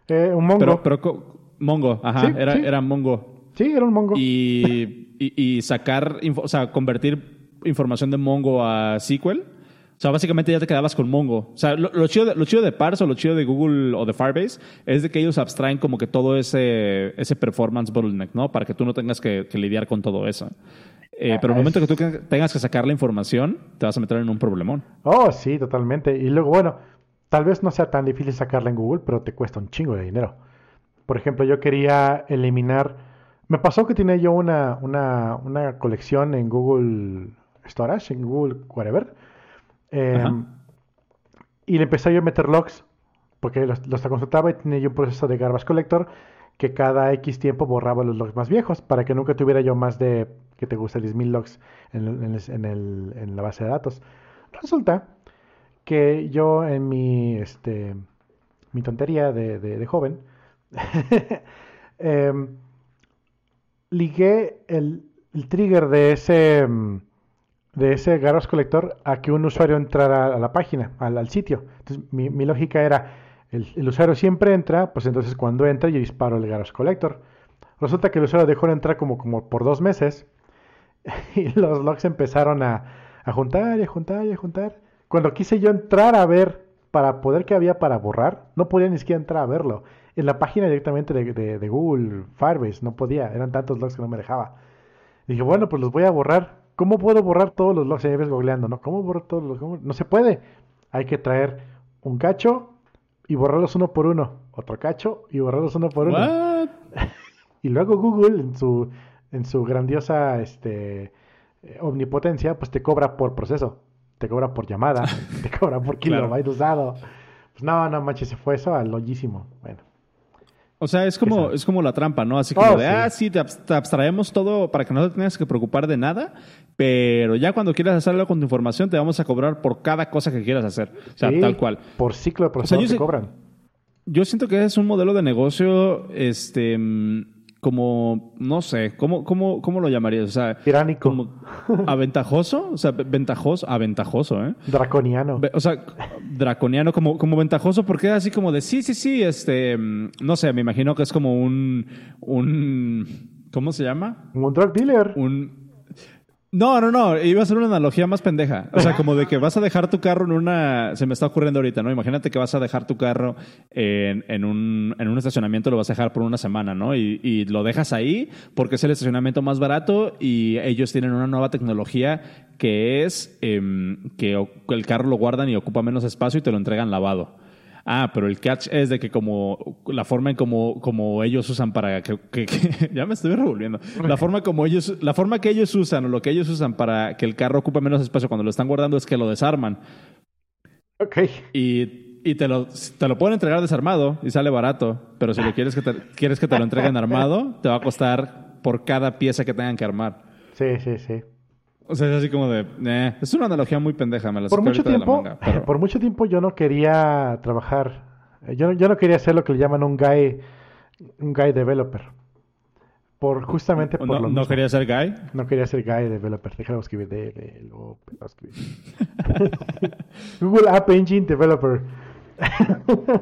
Eh, un Mongo. Pero, Mongo, ajá, era, era Mongo. Sí, era un Mongo. Y, [LAUGHS] y, sacar, o sea, convertir información de Mongo a SQL. O sea, básicamente ya te quedabas con Mongo. O sea, lo, chido, de, lo chido de Parse o lo chido de Google o de Firebase es de que ellos abstraen como que todo ese, ese performance bottleneck, ¿no? Para que tú no tengas que, lidiar con todo eso. Eh, pero el momento que tú tengas que sacar la información, te vas a meter en un problemón. Oh, sí, totalmente. Y luego, bueno, tal vez no sea tan difícil sacarla en Google, pero te cuesta un chingo de dinero. Por ejemplo, yo quería eliminar me pasó que tenía yo una, una, una colección en Google Storage, en Google Whatever. Em, y le empecé yo a meter logs, porque los, los consultaba y tenía yo un proceso de garbage collector que cada X tiempo borraba los logs más viejos para que nunca tuviera yo más de, que te gusta, 10.000 logs en, en, el, en, la base de datos. Resulta que yo en mi, este, mi tontería de, de, de joven, [LAUGHS] eh, ligué el, trigger de ese, mm, de ese Garage Collector a que un usuario entrara a la página, al, sitio. Entonces, mi, lógica era, el, usuario siempre entra, pues entonces cuando entra yo disparo el Garage Collector. Resulta que el usuario dejó de entrar como, como por dos meses [LAUGHS] y los logs empezaron a, a juntar y a juntar y a juntar. Cuando quise yo entrar a ver para poder que había para borrar, no podía ni siquiera entrar a verlo en la página directamente de, Google Firebase. No podía, eran tantos logs que no me dejaba. dije, bueno, pues los voy a borrar. ¿Cómo puedo borrar todos los logs? Ahí ves googleando, ¿no? ¿Cómo borrar todos los logs? No se puede. Hay que traer un cacho y borrarlos uno por uno. Otro cacho y borrarlos uno por uno. [LAUGHS] y luego Google, en su, en su grandiosa este, eh, omnipotencia, pues te cobra por proceso. Te cobra por llamada. [LAUGHS] te cobra por kilobyte usado. Pues no, no manches, se fue eso al lollísimo. Bueno. O sea, es como, es como la trampa, ¿no? Así como oh, de, ah, sí, te, abstraemos todo para que no te tengas que preocupar de nada, pero ya cuando quieras hacerlo con tu información, te vamos a cobrar por cada cosa que quieras hacer. O sea, tal cual. Por ciclo de proceso te cobran. Yo siento que es un modelo de negocio, este como, no sé, ¿cómo, cómo, cómo lo llamarías? O sea, Tiránico. Como aventajoso, o sea, ventajoso, aventajoso, ¿eh? Draconiano. O sea, draconiano como, como ventajoso porque es así como de, sí, sí, sí, este, no sé, me imagino que es como un, un, ¿cómo se llama? Un drug dealer. Un, no, no, no, iba a ser una analogía más pendeja. O sea, como de que vas a dejar tu carro en una... Se me está ocurriendo ahorita, ¿no? Imagínate que vas a dejar tu carro en, en, un, en un estacionamiento, lo vas a dejar por una semana, ¿no? Y, y, lo dejas ahí porque es el estacionamiento más barato y ellos tienen una nueva tecnología que es em, que el carro lo guardan y ocupa menos espacio y te lo entregan lavado. Ah, pero el catch es de que como la forma en como, como ellos usan para que, [LAUGHS] ya me estoy revolviendo. La forma como ellos, la forma que ellos usan o lo que ellos usan para que el carro ocupe menos espacio cuando lo están guardando es que lo desarman. Ok. Y, y te, lo, te lo pueden entregar desarmado y sale barato, pero si lo quieres que te, quieres que te lo entreguen armado, te va a costar por cada pieza que tengan que armar. Sí, sí, sí. O sea, es así como de. Eh, es una analogía muy pendeja, me la por mucho tiempo, de la manga, [LAUGHS] Por mucho tiempo yo no quería trabajar. Yo, yo no quería ser lo que le llaman un guy. Un guy developer. Por justamente por no, lo ¿No quería ser guy? No quería ser guy developer. Déjame escribir [LAUGHS] Google App Engine Developer. [LAUGHS]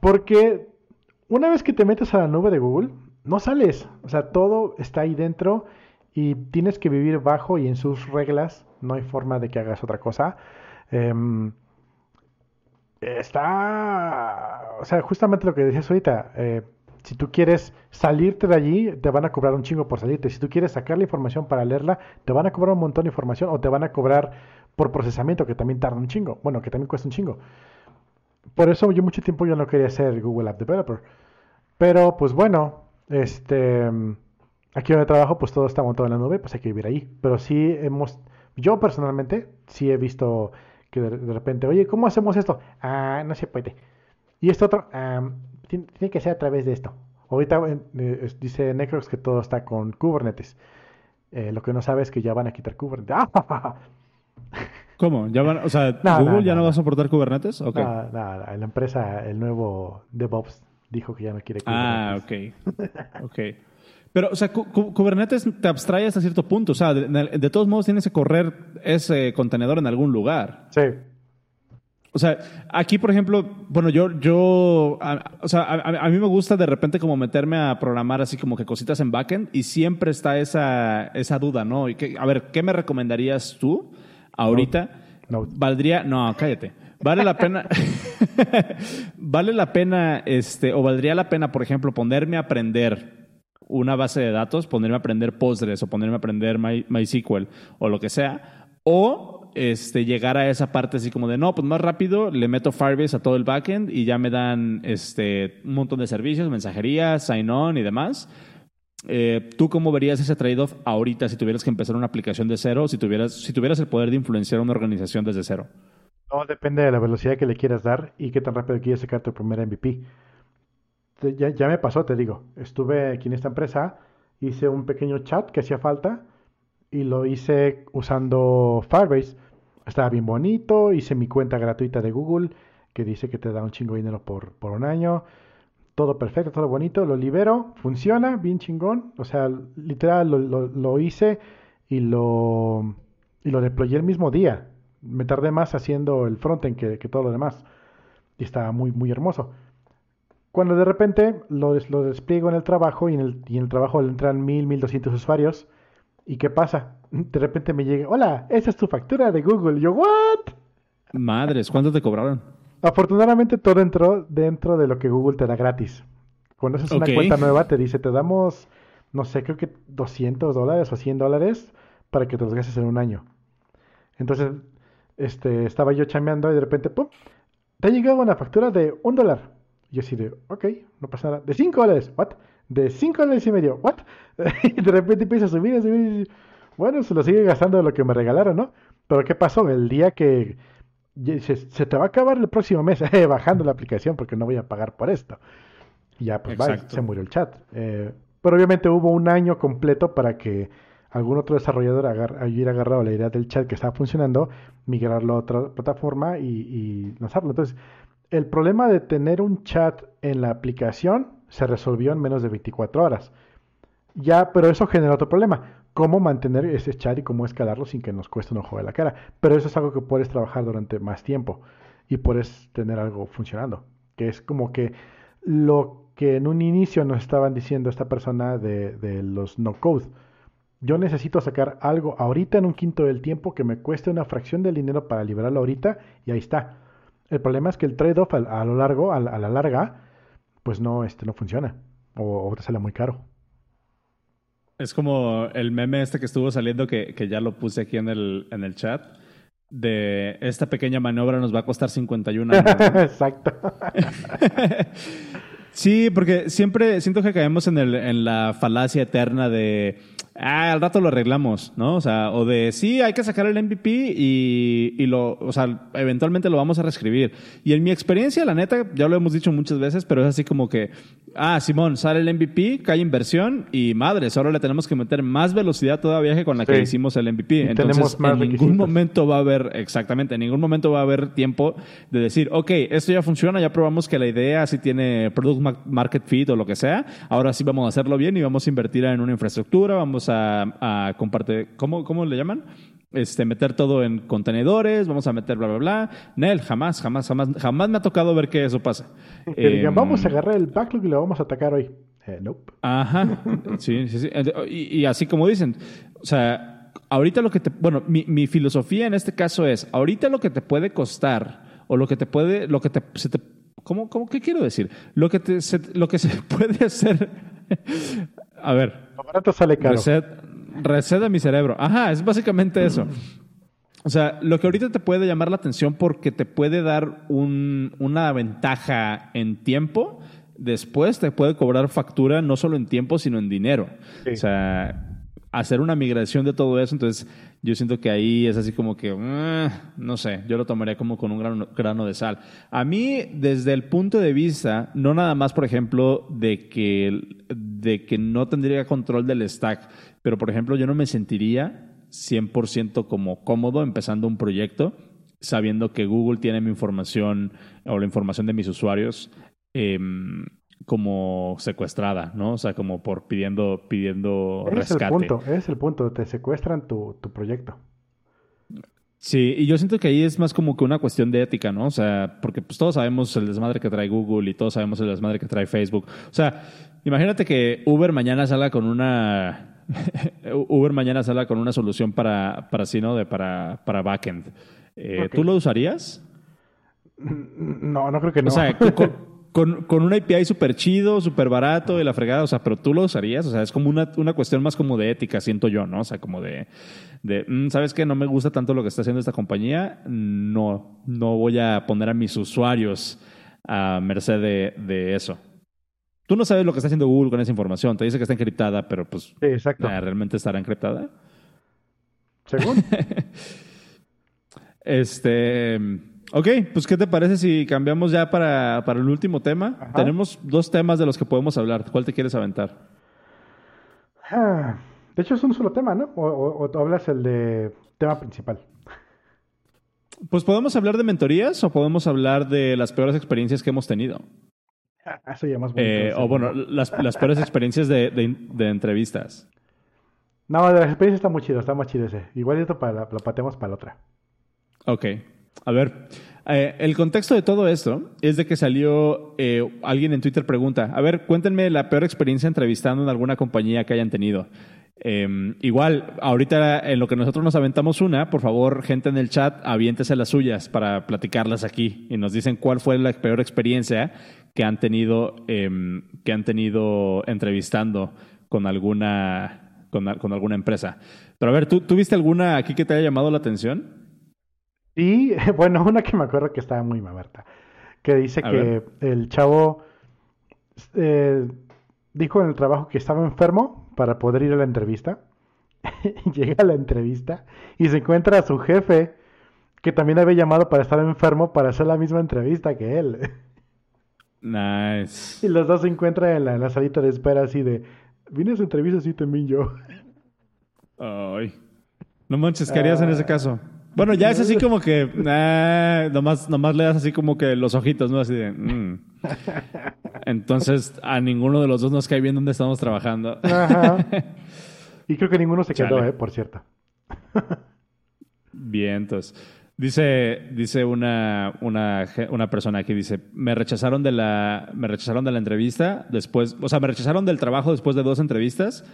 Porque una vez que te metes a la nube de Google, no sales. O sea, todo está ahí dentro y tienes que vivir bajo y en sus reglas, no hay forma de que hagas otra cosa. Em, está, o sea, justamente lo que decías ahorita, eh, si tú quieres salirte de allí, te van a cobrar un chingo por salirte. Si tú quieres sacar la información para leerla, te van a cobrar un montón de información o te van a cobrar por procesamiento, que también tarda un chingo. Bueno, que también cuesta un chingo. Por eso yo mucho tiempo yo no quería ser Google App Developer. Pero pues bueno, este Aquí donde trabajo, pues todo está montado en la nube, pues hay que vivir ahí. Pero sí hemos, yo personalmente, sí he visto que de, repente, oye, ¿cómo hacemos esto? Ah, no se puede. Y esto otro, tiene, que ser a través de esto. Ahorita eh, dice Necrox que todo está con Kubernetes. Eh, lo que no sabe es que ya van a quitar Kubernetes. [LAUGHS] ¿Cómo? ¿Ya van, o sea, [LAUGHS] ¿Google ya no, va a soportar Kubernetes? Okay. No, no, la empresa, el nuevo DevOps dijo que ya no quiere ah, Kubernetes. Ah, ok. [LAUGHS] ok. Pero, o sea, Kubernetes te abstrae hasta cierto punto. O sea, de, todos modos tienes que correr ese contenedor en algún lugar. Sí. O sea, aquí, por ejemplo, bueno, yo, yo, o sea, a, mí me gusta de repente como meterme a programar así como que cositas en backend y siempre está esa, esa duda, ¿no? Y que, a ver, ¿qué me recomendarías tú ahorita? No. Valdría, no, cállate. Vale la pena, [LAUGHS] vale la pena, este, o valdría la pena, por ejemplo, ponerme a aprender una base de datos, ponerme a aprender Postgres o ponerme a aprender My, MySQL o lo que sea, o este, llegar a esa parte así como de, no, pues más rápido, le meto Firebase a todo el backend y ya me dan este, un montón de servicios, mensajería, sign-on y demás. Eh, ¿Tú cómo verías ese trade-off ahorita si tuvieras que empezar una aplicación de cero, si tuvieras, si tuvieras el poder de influenciar una organización desde cero? No, depende de la velocidad que le quieras dar y qué tan rápido quieres sacar tu primer MVP. Ya, ya me pasó, te digo. Estuve aquí en esta empresa, hice un pequeño chat que hacía falta y lo hice usando Firebase. Estaba bien bonito, hice mi cuenta gratuita de Google que dice que te da un chingo de dinero por, por un año. Todo perfecto, todo bonito, lo libero, funciona, bien chingón. O sea, literal lo, lo, hice y lo, y lo deployé el mismo día. Me tardé más haciendo el frontend que, que todo lo demás. Y estaba muy, muy hermoso. Cuando de repente lo, lo despliego en el trabajo y en el, y en el trabajo le entran 1000, 1200 usuarios, ¿Y qué pasa? [LAUGHS] De repente me llega, hola, esa es tu factura de Google. yo, ¿what? Madres, ¿cuánto te cobraron? Afortunadamente todo entró dentro de lo que Google te da gratis. Cuando haces una cuenta nueva te dice, te damos, no sé, creo que 200 dólares o 100 dólares para que te los gastes en un año. Entonces, este, estaba yo chameando y de repente, ¡pum! Te ha llegado una factura de un dólar. Y yo así de, ok, no pasa nada. De 5 dólares, ¿what? de 5 dólares y medio. ¿What? [LAUGHS] y de repente empieza a subir, a subir. Bueno, se lo sigue gastando de lo que me regalaron, ¿no? Pero ¿qué pasó? El día que se, se te va a acabar el próximo mes [LAUGHS] eh, bajando la aplicación porque no voy a pagar por esto. Y ya, pues bye, se murió el chat. Eh, pero obviamente hubo un año completo para que algún otro desarrollador agar hubiera agarrado la idea del chat que estaba funcionando, migrarlo a otra plataforma y, y lanzarlo. Entonces, el problema de tener un chat en la aplicación se resolvió en menos de 24 horas. Ya, pero eso genera otro problema. ¿Cómo mantener ese chat y cómo escalarlo sin que nos cueste un ojo de la cara? Pero eso es algo que puedes trabajar durante más tiempo y puedes tener algo funcionando. Que es como que lo que en un inicio nos estaban diciendo esta persona de, de los no code. Yo necesito sacar algo ahorita en un quinto del tiempo que me cueste una fracción del dinero para liberarlo ahorita y ahí está. El problema es que el trade-off a, lo largo, a, a la larga, pues no, este, no funciona o, te sale muy caro. Es como el meme este que estuvo saliendo que, que ya lo puse aquí en el, en el chat de esta pequeña maniobra nos va a costar 51 años. [LAUGHS] Exacto. [LAUGHS] sí, porque siempre siento que caemos en, el, en la falacia eterna de ah, al rato lo arreglamos, ¿no? O sea, o de sí, hay que sacar el MVP y, y, lo, o sea, eventualmente lo vamos a reescribir. Y en mi experiencia, la neta, ya lo hemos dicho muchas veces, pero es así como que, ah, Simón, sale el MVP, cae inversión y madres, ahora le tenemos que meter más velocidad todavía que con la que hicimos el MVP. Entonces, en ningún momento va a haber, exactamente, en ningún momento va a haber tiempo de decir, ok, esto ya funciona, ya probamos que la idea sí tiene product market fit o lo que sea, ahora sí vamos a hacerlo bien y vamos a invertir en una infraestructura, vamos a, compartir, ¿cómo, ¿cómo le llaman? Este, meter todo en contenedores, vamos a meter bla, bla, bla. Nel, jamás, jamás, jamás, jamás me ha tocado ver que eso pasa. Que digan, em, vamos a agarrar el backlog y lo vamos a atacar hoy. Eh, nope. Ajá, sí, sí, sí. Y, así como dicen, o sea, ahorita lo que te, bueno, mi, mi, filosofía en este caso es, ahorita lo que te puede costar o lo que te puede, lo que te, se te ¿cómo, cómo, qué quiero decir? Lo que, te, lo que se [LAUGHS] puede hacer a ver. Lo barato sale caro. Reset, de mi cerebro. Ajá, es básicamente eso. O sea, lo que ahorita te puede llamar la atención porque te puede dar un, una ventaja en tiempo, después te puede cobrar factura no solo en tiempo, sino en dinero. O sea, hacer una migración de todo eso, entonces yo siento que ahí es así como que, ah, no sé, yo lo tomaría como con un grano, grano, de sal. A mí, desde el punto de vista, no nada más, por ejemplo, de que, de que no tendría control del stack, pero por ejemplo, yo no me sentiría 100% como cómodo empezando un proyecto, sabiendo que Google tiene mi información o la información de mis usuarios em, como secuestrada, ¿no? O sea, como por pidiendo, pidiendo Es el punto, es el punto. Te secuestran tu, tu proyecto. Sí, y yo siento que ahí es más como que una cuestión de ética, ¿no? O sea, porque pues todos sabemos el desmadre que trae Google y todos sabemos el desmadre que trae Facebook. O sea, imagínate que Uber mañana salga con una [LAUGHS] Uber mañana salga con una solución para para sí, ¿no? De para para backend. Eh. ¿Tú lo usarías? No, no creo que no. O sea, [LAUGHS] con, con- un API súper chido, súper barato y la fregada, o sea, pero tú lo usarías, o sea, es como una, una cuestión más como de ética, siento yo, ¿no? O sea, como de, de "Mm, ¿sabes qué? No me gusta tanto lo que está haciendo esta compañía, no, no voy a poner a mis usuarios a merced de, de eso. Tú no sabes lo que está haciendo Google con esa información, te dice que está encriptada, pero pues, Sí, exacto. ¿realmente estará encriptada? Según. [LAUGHS] Este. Ok, pues ¿qué te parece si cambiamos ya para, para el último tema? Ajá. Tenemos dos temas de los que podemos hablar. ¿Cuál te quieres aventar? Ah, de hecho, es un solo tema, ¿no? O, o- hablas el de tema principal. Pues podemos hablar de mentorías o podemos hablar de las peores experiencias que hemos tenido. [LAUGHS] Eso ya más bonito. Eh, sí. o bueno, las, las peores experiencias de, de- de entrevistas. No, de la experiencia está muy chido, está más chido ese. Igual esto para lo pateamos para la otra. Ok. A ver, eh, el contexto de todo esto es de que salió eh, alguien en Twitter pregunta, a ver, cuéntenme la peor experiencia entrevistando en alguna compañía que hayan tenido. Eh, igual, ahorita en lo que nosotros nos aventamos una, por favor, gente en el chat, aviéntese las suyas para platicarlas aquí y nos dicen cuál fue la peor experiencia que han tenido, eh, que han tenido entrevistando con alguna, con, con alguna empresa. Pero a ver, ¿tú, ¿tú viste alguna aquí que te haya llamado la atención? Y [LAUGHS] bueno, una que me acuerdo que estaba muy mamerta. Que dice A que ver. el chavo eh, dijo en el trabajo que estaba enfermo para poder ir a la entrevista. [LAUGHS] Llega a la entrevista y se encuentra a su jefe que también había llamado para estar enfermo para hacer la misma entrevista que él. Nice. Y los dos se encuentran en la, en la salita de espera así de, vine a esa entrevista así también yo. Ay. No manches, ¿qué harías en ese caso? Bueno, ya es así como que. ah, nomás, nomás le das así como que los ojitos, ¿no? Así de. mm. Entonces, a ninguno de los dos nos cae bien dónde estamos trabajando. Ajá. [LAUGHS] Y creo que ninguno se quedó, Chale. eh, por cierto. Vientos. Dice, dice una, una, una persona aquí, dice, me rechazaron de la, me rechazaron de la entrevista después, o sea, me rechazaron del trabajo después de dos entrevistas.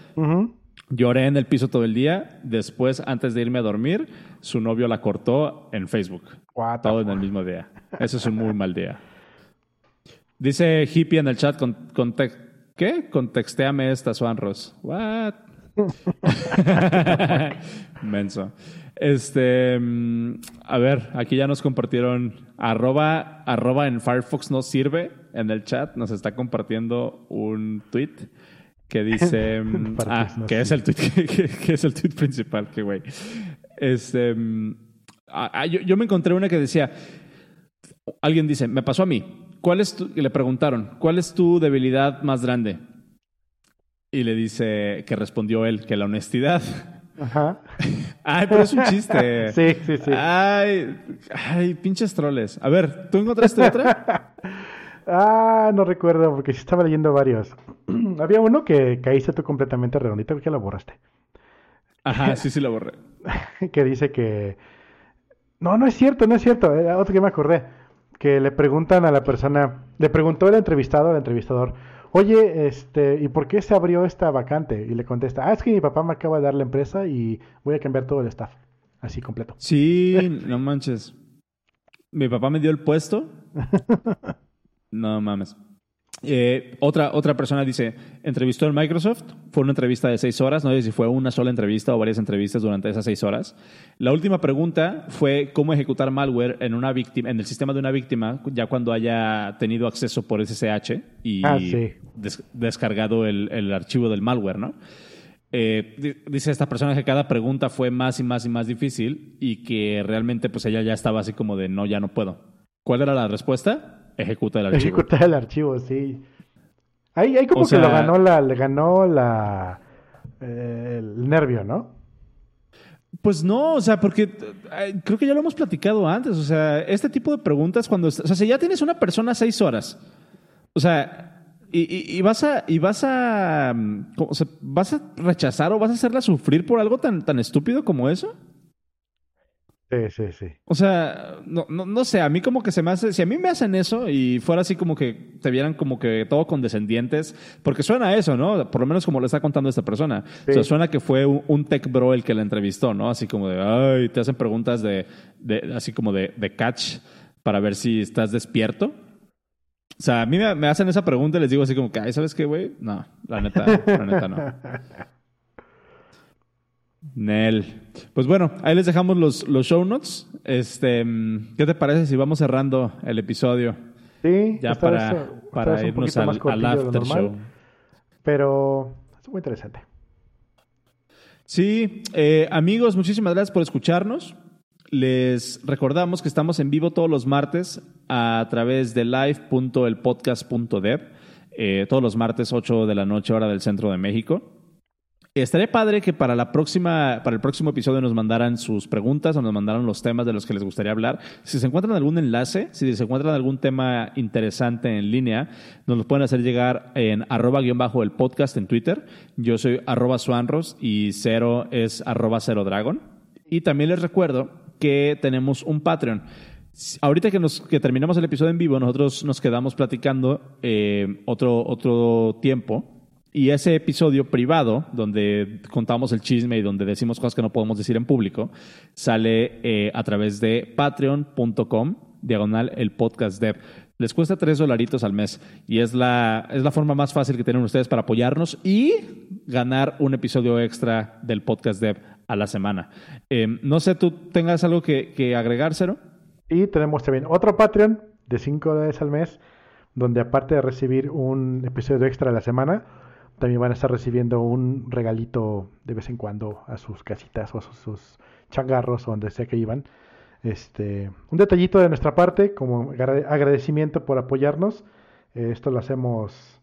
Lloré en el piso todo el día. Después, antes de irme a dormir, su novio la cortó en Facebook. What Todo en el mismo día. Eso es un muy mal día. Dice Hippie en el chat, con, context- ¿qué? Contextéame esta, Swanros. What? [LAUGHS] Menso. Este, mm, a ver, aquí ya nos compartieron arroba, arroba en Firefox no sirve en el chat. Nos está compartiendo un tweet que dice, [LAUGHS] mm, ah, no que es el tweet, que, [LAUGHS] que- que es el tweet principal, que güey. Este, mm, ah, ah, yo, yo me encontré una que decía, alguien dice, me pasó a mí. ¿Cuál es tu, le preguntaron, ¿cuál es tu debilidad más grande? Y le dice que respondió él, que la honestidad. Ajá. [LAUGHS] Ay, pero es un chiste. [LAUGHS] Sí, sí, sí. Ay, ay, pinches troles. A ver, ¿tú encontraste otra? [LAUGHS] Ah, no recuerdo porque sí estaba leyendo varios. [CLEARS THROAT] Había uno que caíste tú completamente redondito, creo que lo borraste. Ajá, sí, sí la borré. que dice que... No, no es cierto, no es cierto. Era otro que me acordé. Que le preguntan a la persona, le preguntó el entrevistado al entrevistador, oye, este, ¿y por qué se abrió esta vacante? Y le contesta, ah, es que mi papá me acaba de dar la empresa y voy a cambiar todo el staff. Así completo. Sí, no manches. Mi papá me dio el puesto. [LAUGHS] No mames. Eh, otra, otra persona dice, entrevistó en Microsoft, fue una entrevista de seis horas, no sé si fue una sola entrevista o varias entrevistas durante esas seis horas. La última pregunta fue cómo ejecutar malware en, una víctima, en el sistema de una víctima ya cuando haya tenido acceso por SSH y Ah, sí. Des- descargado el, el archivo del malware, ¿no? Eh, di- dice esta persona que cada pregunta fue más y más y más difícil y que realmente pues ella ya estaba así como de no, ya no puedo. ¿Cuál era la respuesta? Ejecuta el archivo. Ejecutar el archivo, sí. Ahí, ahí como O que lo ganó la, le ganó la eh, el nervio, ¿no? Pues no, o sea, porque eh, creo que ya lo hemos platicado antes. O sea, este tipo de preguntas, cuando. O sea, si ya tienes una persona seis horas, o sea, y, vas a. Y vas a. O sea, ¿Vas a rechazar o vas a hacerla sufrir por algo tan, tan estúpido como eso? Sí, sí, sí. O sea, no, no, no, sé, a mí como que se me hace, si a mí me hacen eso y fuera así como que te vieran como que todo condescendientes, porque suena a eso, ¿no? Por lo menos como lo está contando esta persona. O sea, suena que fue un, tech bro el que la entrevistó, ¿no? Así como de, ay, te hacen preguntas de, de así como de, de catch para ver si estás despierto. O sea, a mí me, me hacen esa pregunta y les digo así como que, ay, ¿sabes qué, güey? No, la neta, la neta no. Nel. Pues bueno, ahí les dejamos los, los show notes. Este, ¿Qué te parece si vamos cerrando el episodio? Sí, ya para, para irnos al, al, after show. Pero es muy interesante. Sí, eh, amigos, muchísimas gracias por escucharnos. Les recordamos que estamos en vivo todos los martes a través de live.elpodcast.dev, eh, todos los martes 8 de la noche hora del centro de México. Estaría padre que para la próxima, para el próximo episodio nos mandaran sus preguntas o nos mandaran los temas de los que les gustaría hablar. Si se encuentran algún enlace, si se encuentran algún tema interesante en línea, nos lo pueden hacer llegar en arroba guion bajo el podcast en Twitter. Yo soy arroba suanros y cero es arroba cero dragon. Y también les recuerdo que tenemos un Patreon. Ahorita que, nos, que terminamos el episodio en vivo, nosotros nos quedamos platicando eh, otro, otro tiempo y ese episodio privado, donde contamos el chisme y donde decimos cosas que no podemos decir en público, sale eh, a través de patreon.com, diagonal el podcast dev. Les cuesta tres dolaritos al mes y es la, es la forma más fácil que tienen ustedes para apoyarnos y ganar un episodio extra del podcast dev a la semana. Eh, no sé, ¿tú tengas algo que, que agregar, Cero? Y tenemos también otro Patreon de cinco dólares al mes, donde aparte de recibir un episodio extra a la semana, también van a estar recibiendo un regalito de vez en cuando a sus casitas o a sus, changarros o donde sea que iban. Este, un detallito de nuestra parte como agradecimiento por apoyarnos. Eh, esto lo hacemos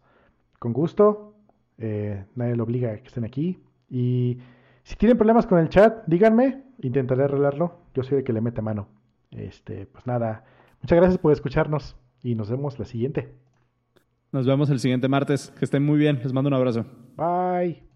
con gusto. Eh, nadie lo obliga a que estén aquí. Y si tienen problemas con el chat, díganme. Intentaré arreglarlo. Yo soy el que le mete mano. Este, pues nada. Muchas gracias por escucharnos y nos vemos la siguiente. Nos vemos el siguiente martes. Que estén muy bien. Les mando un abrazo. Bye.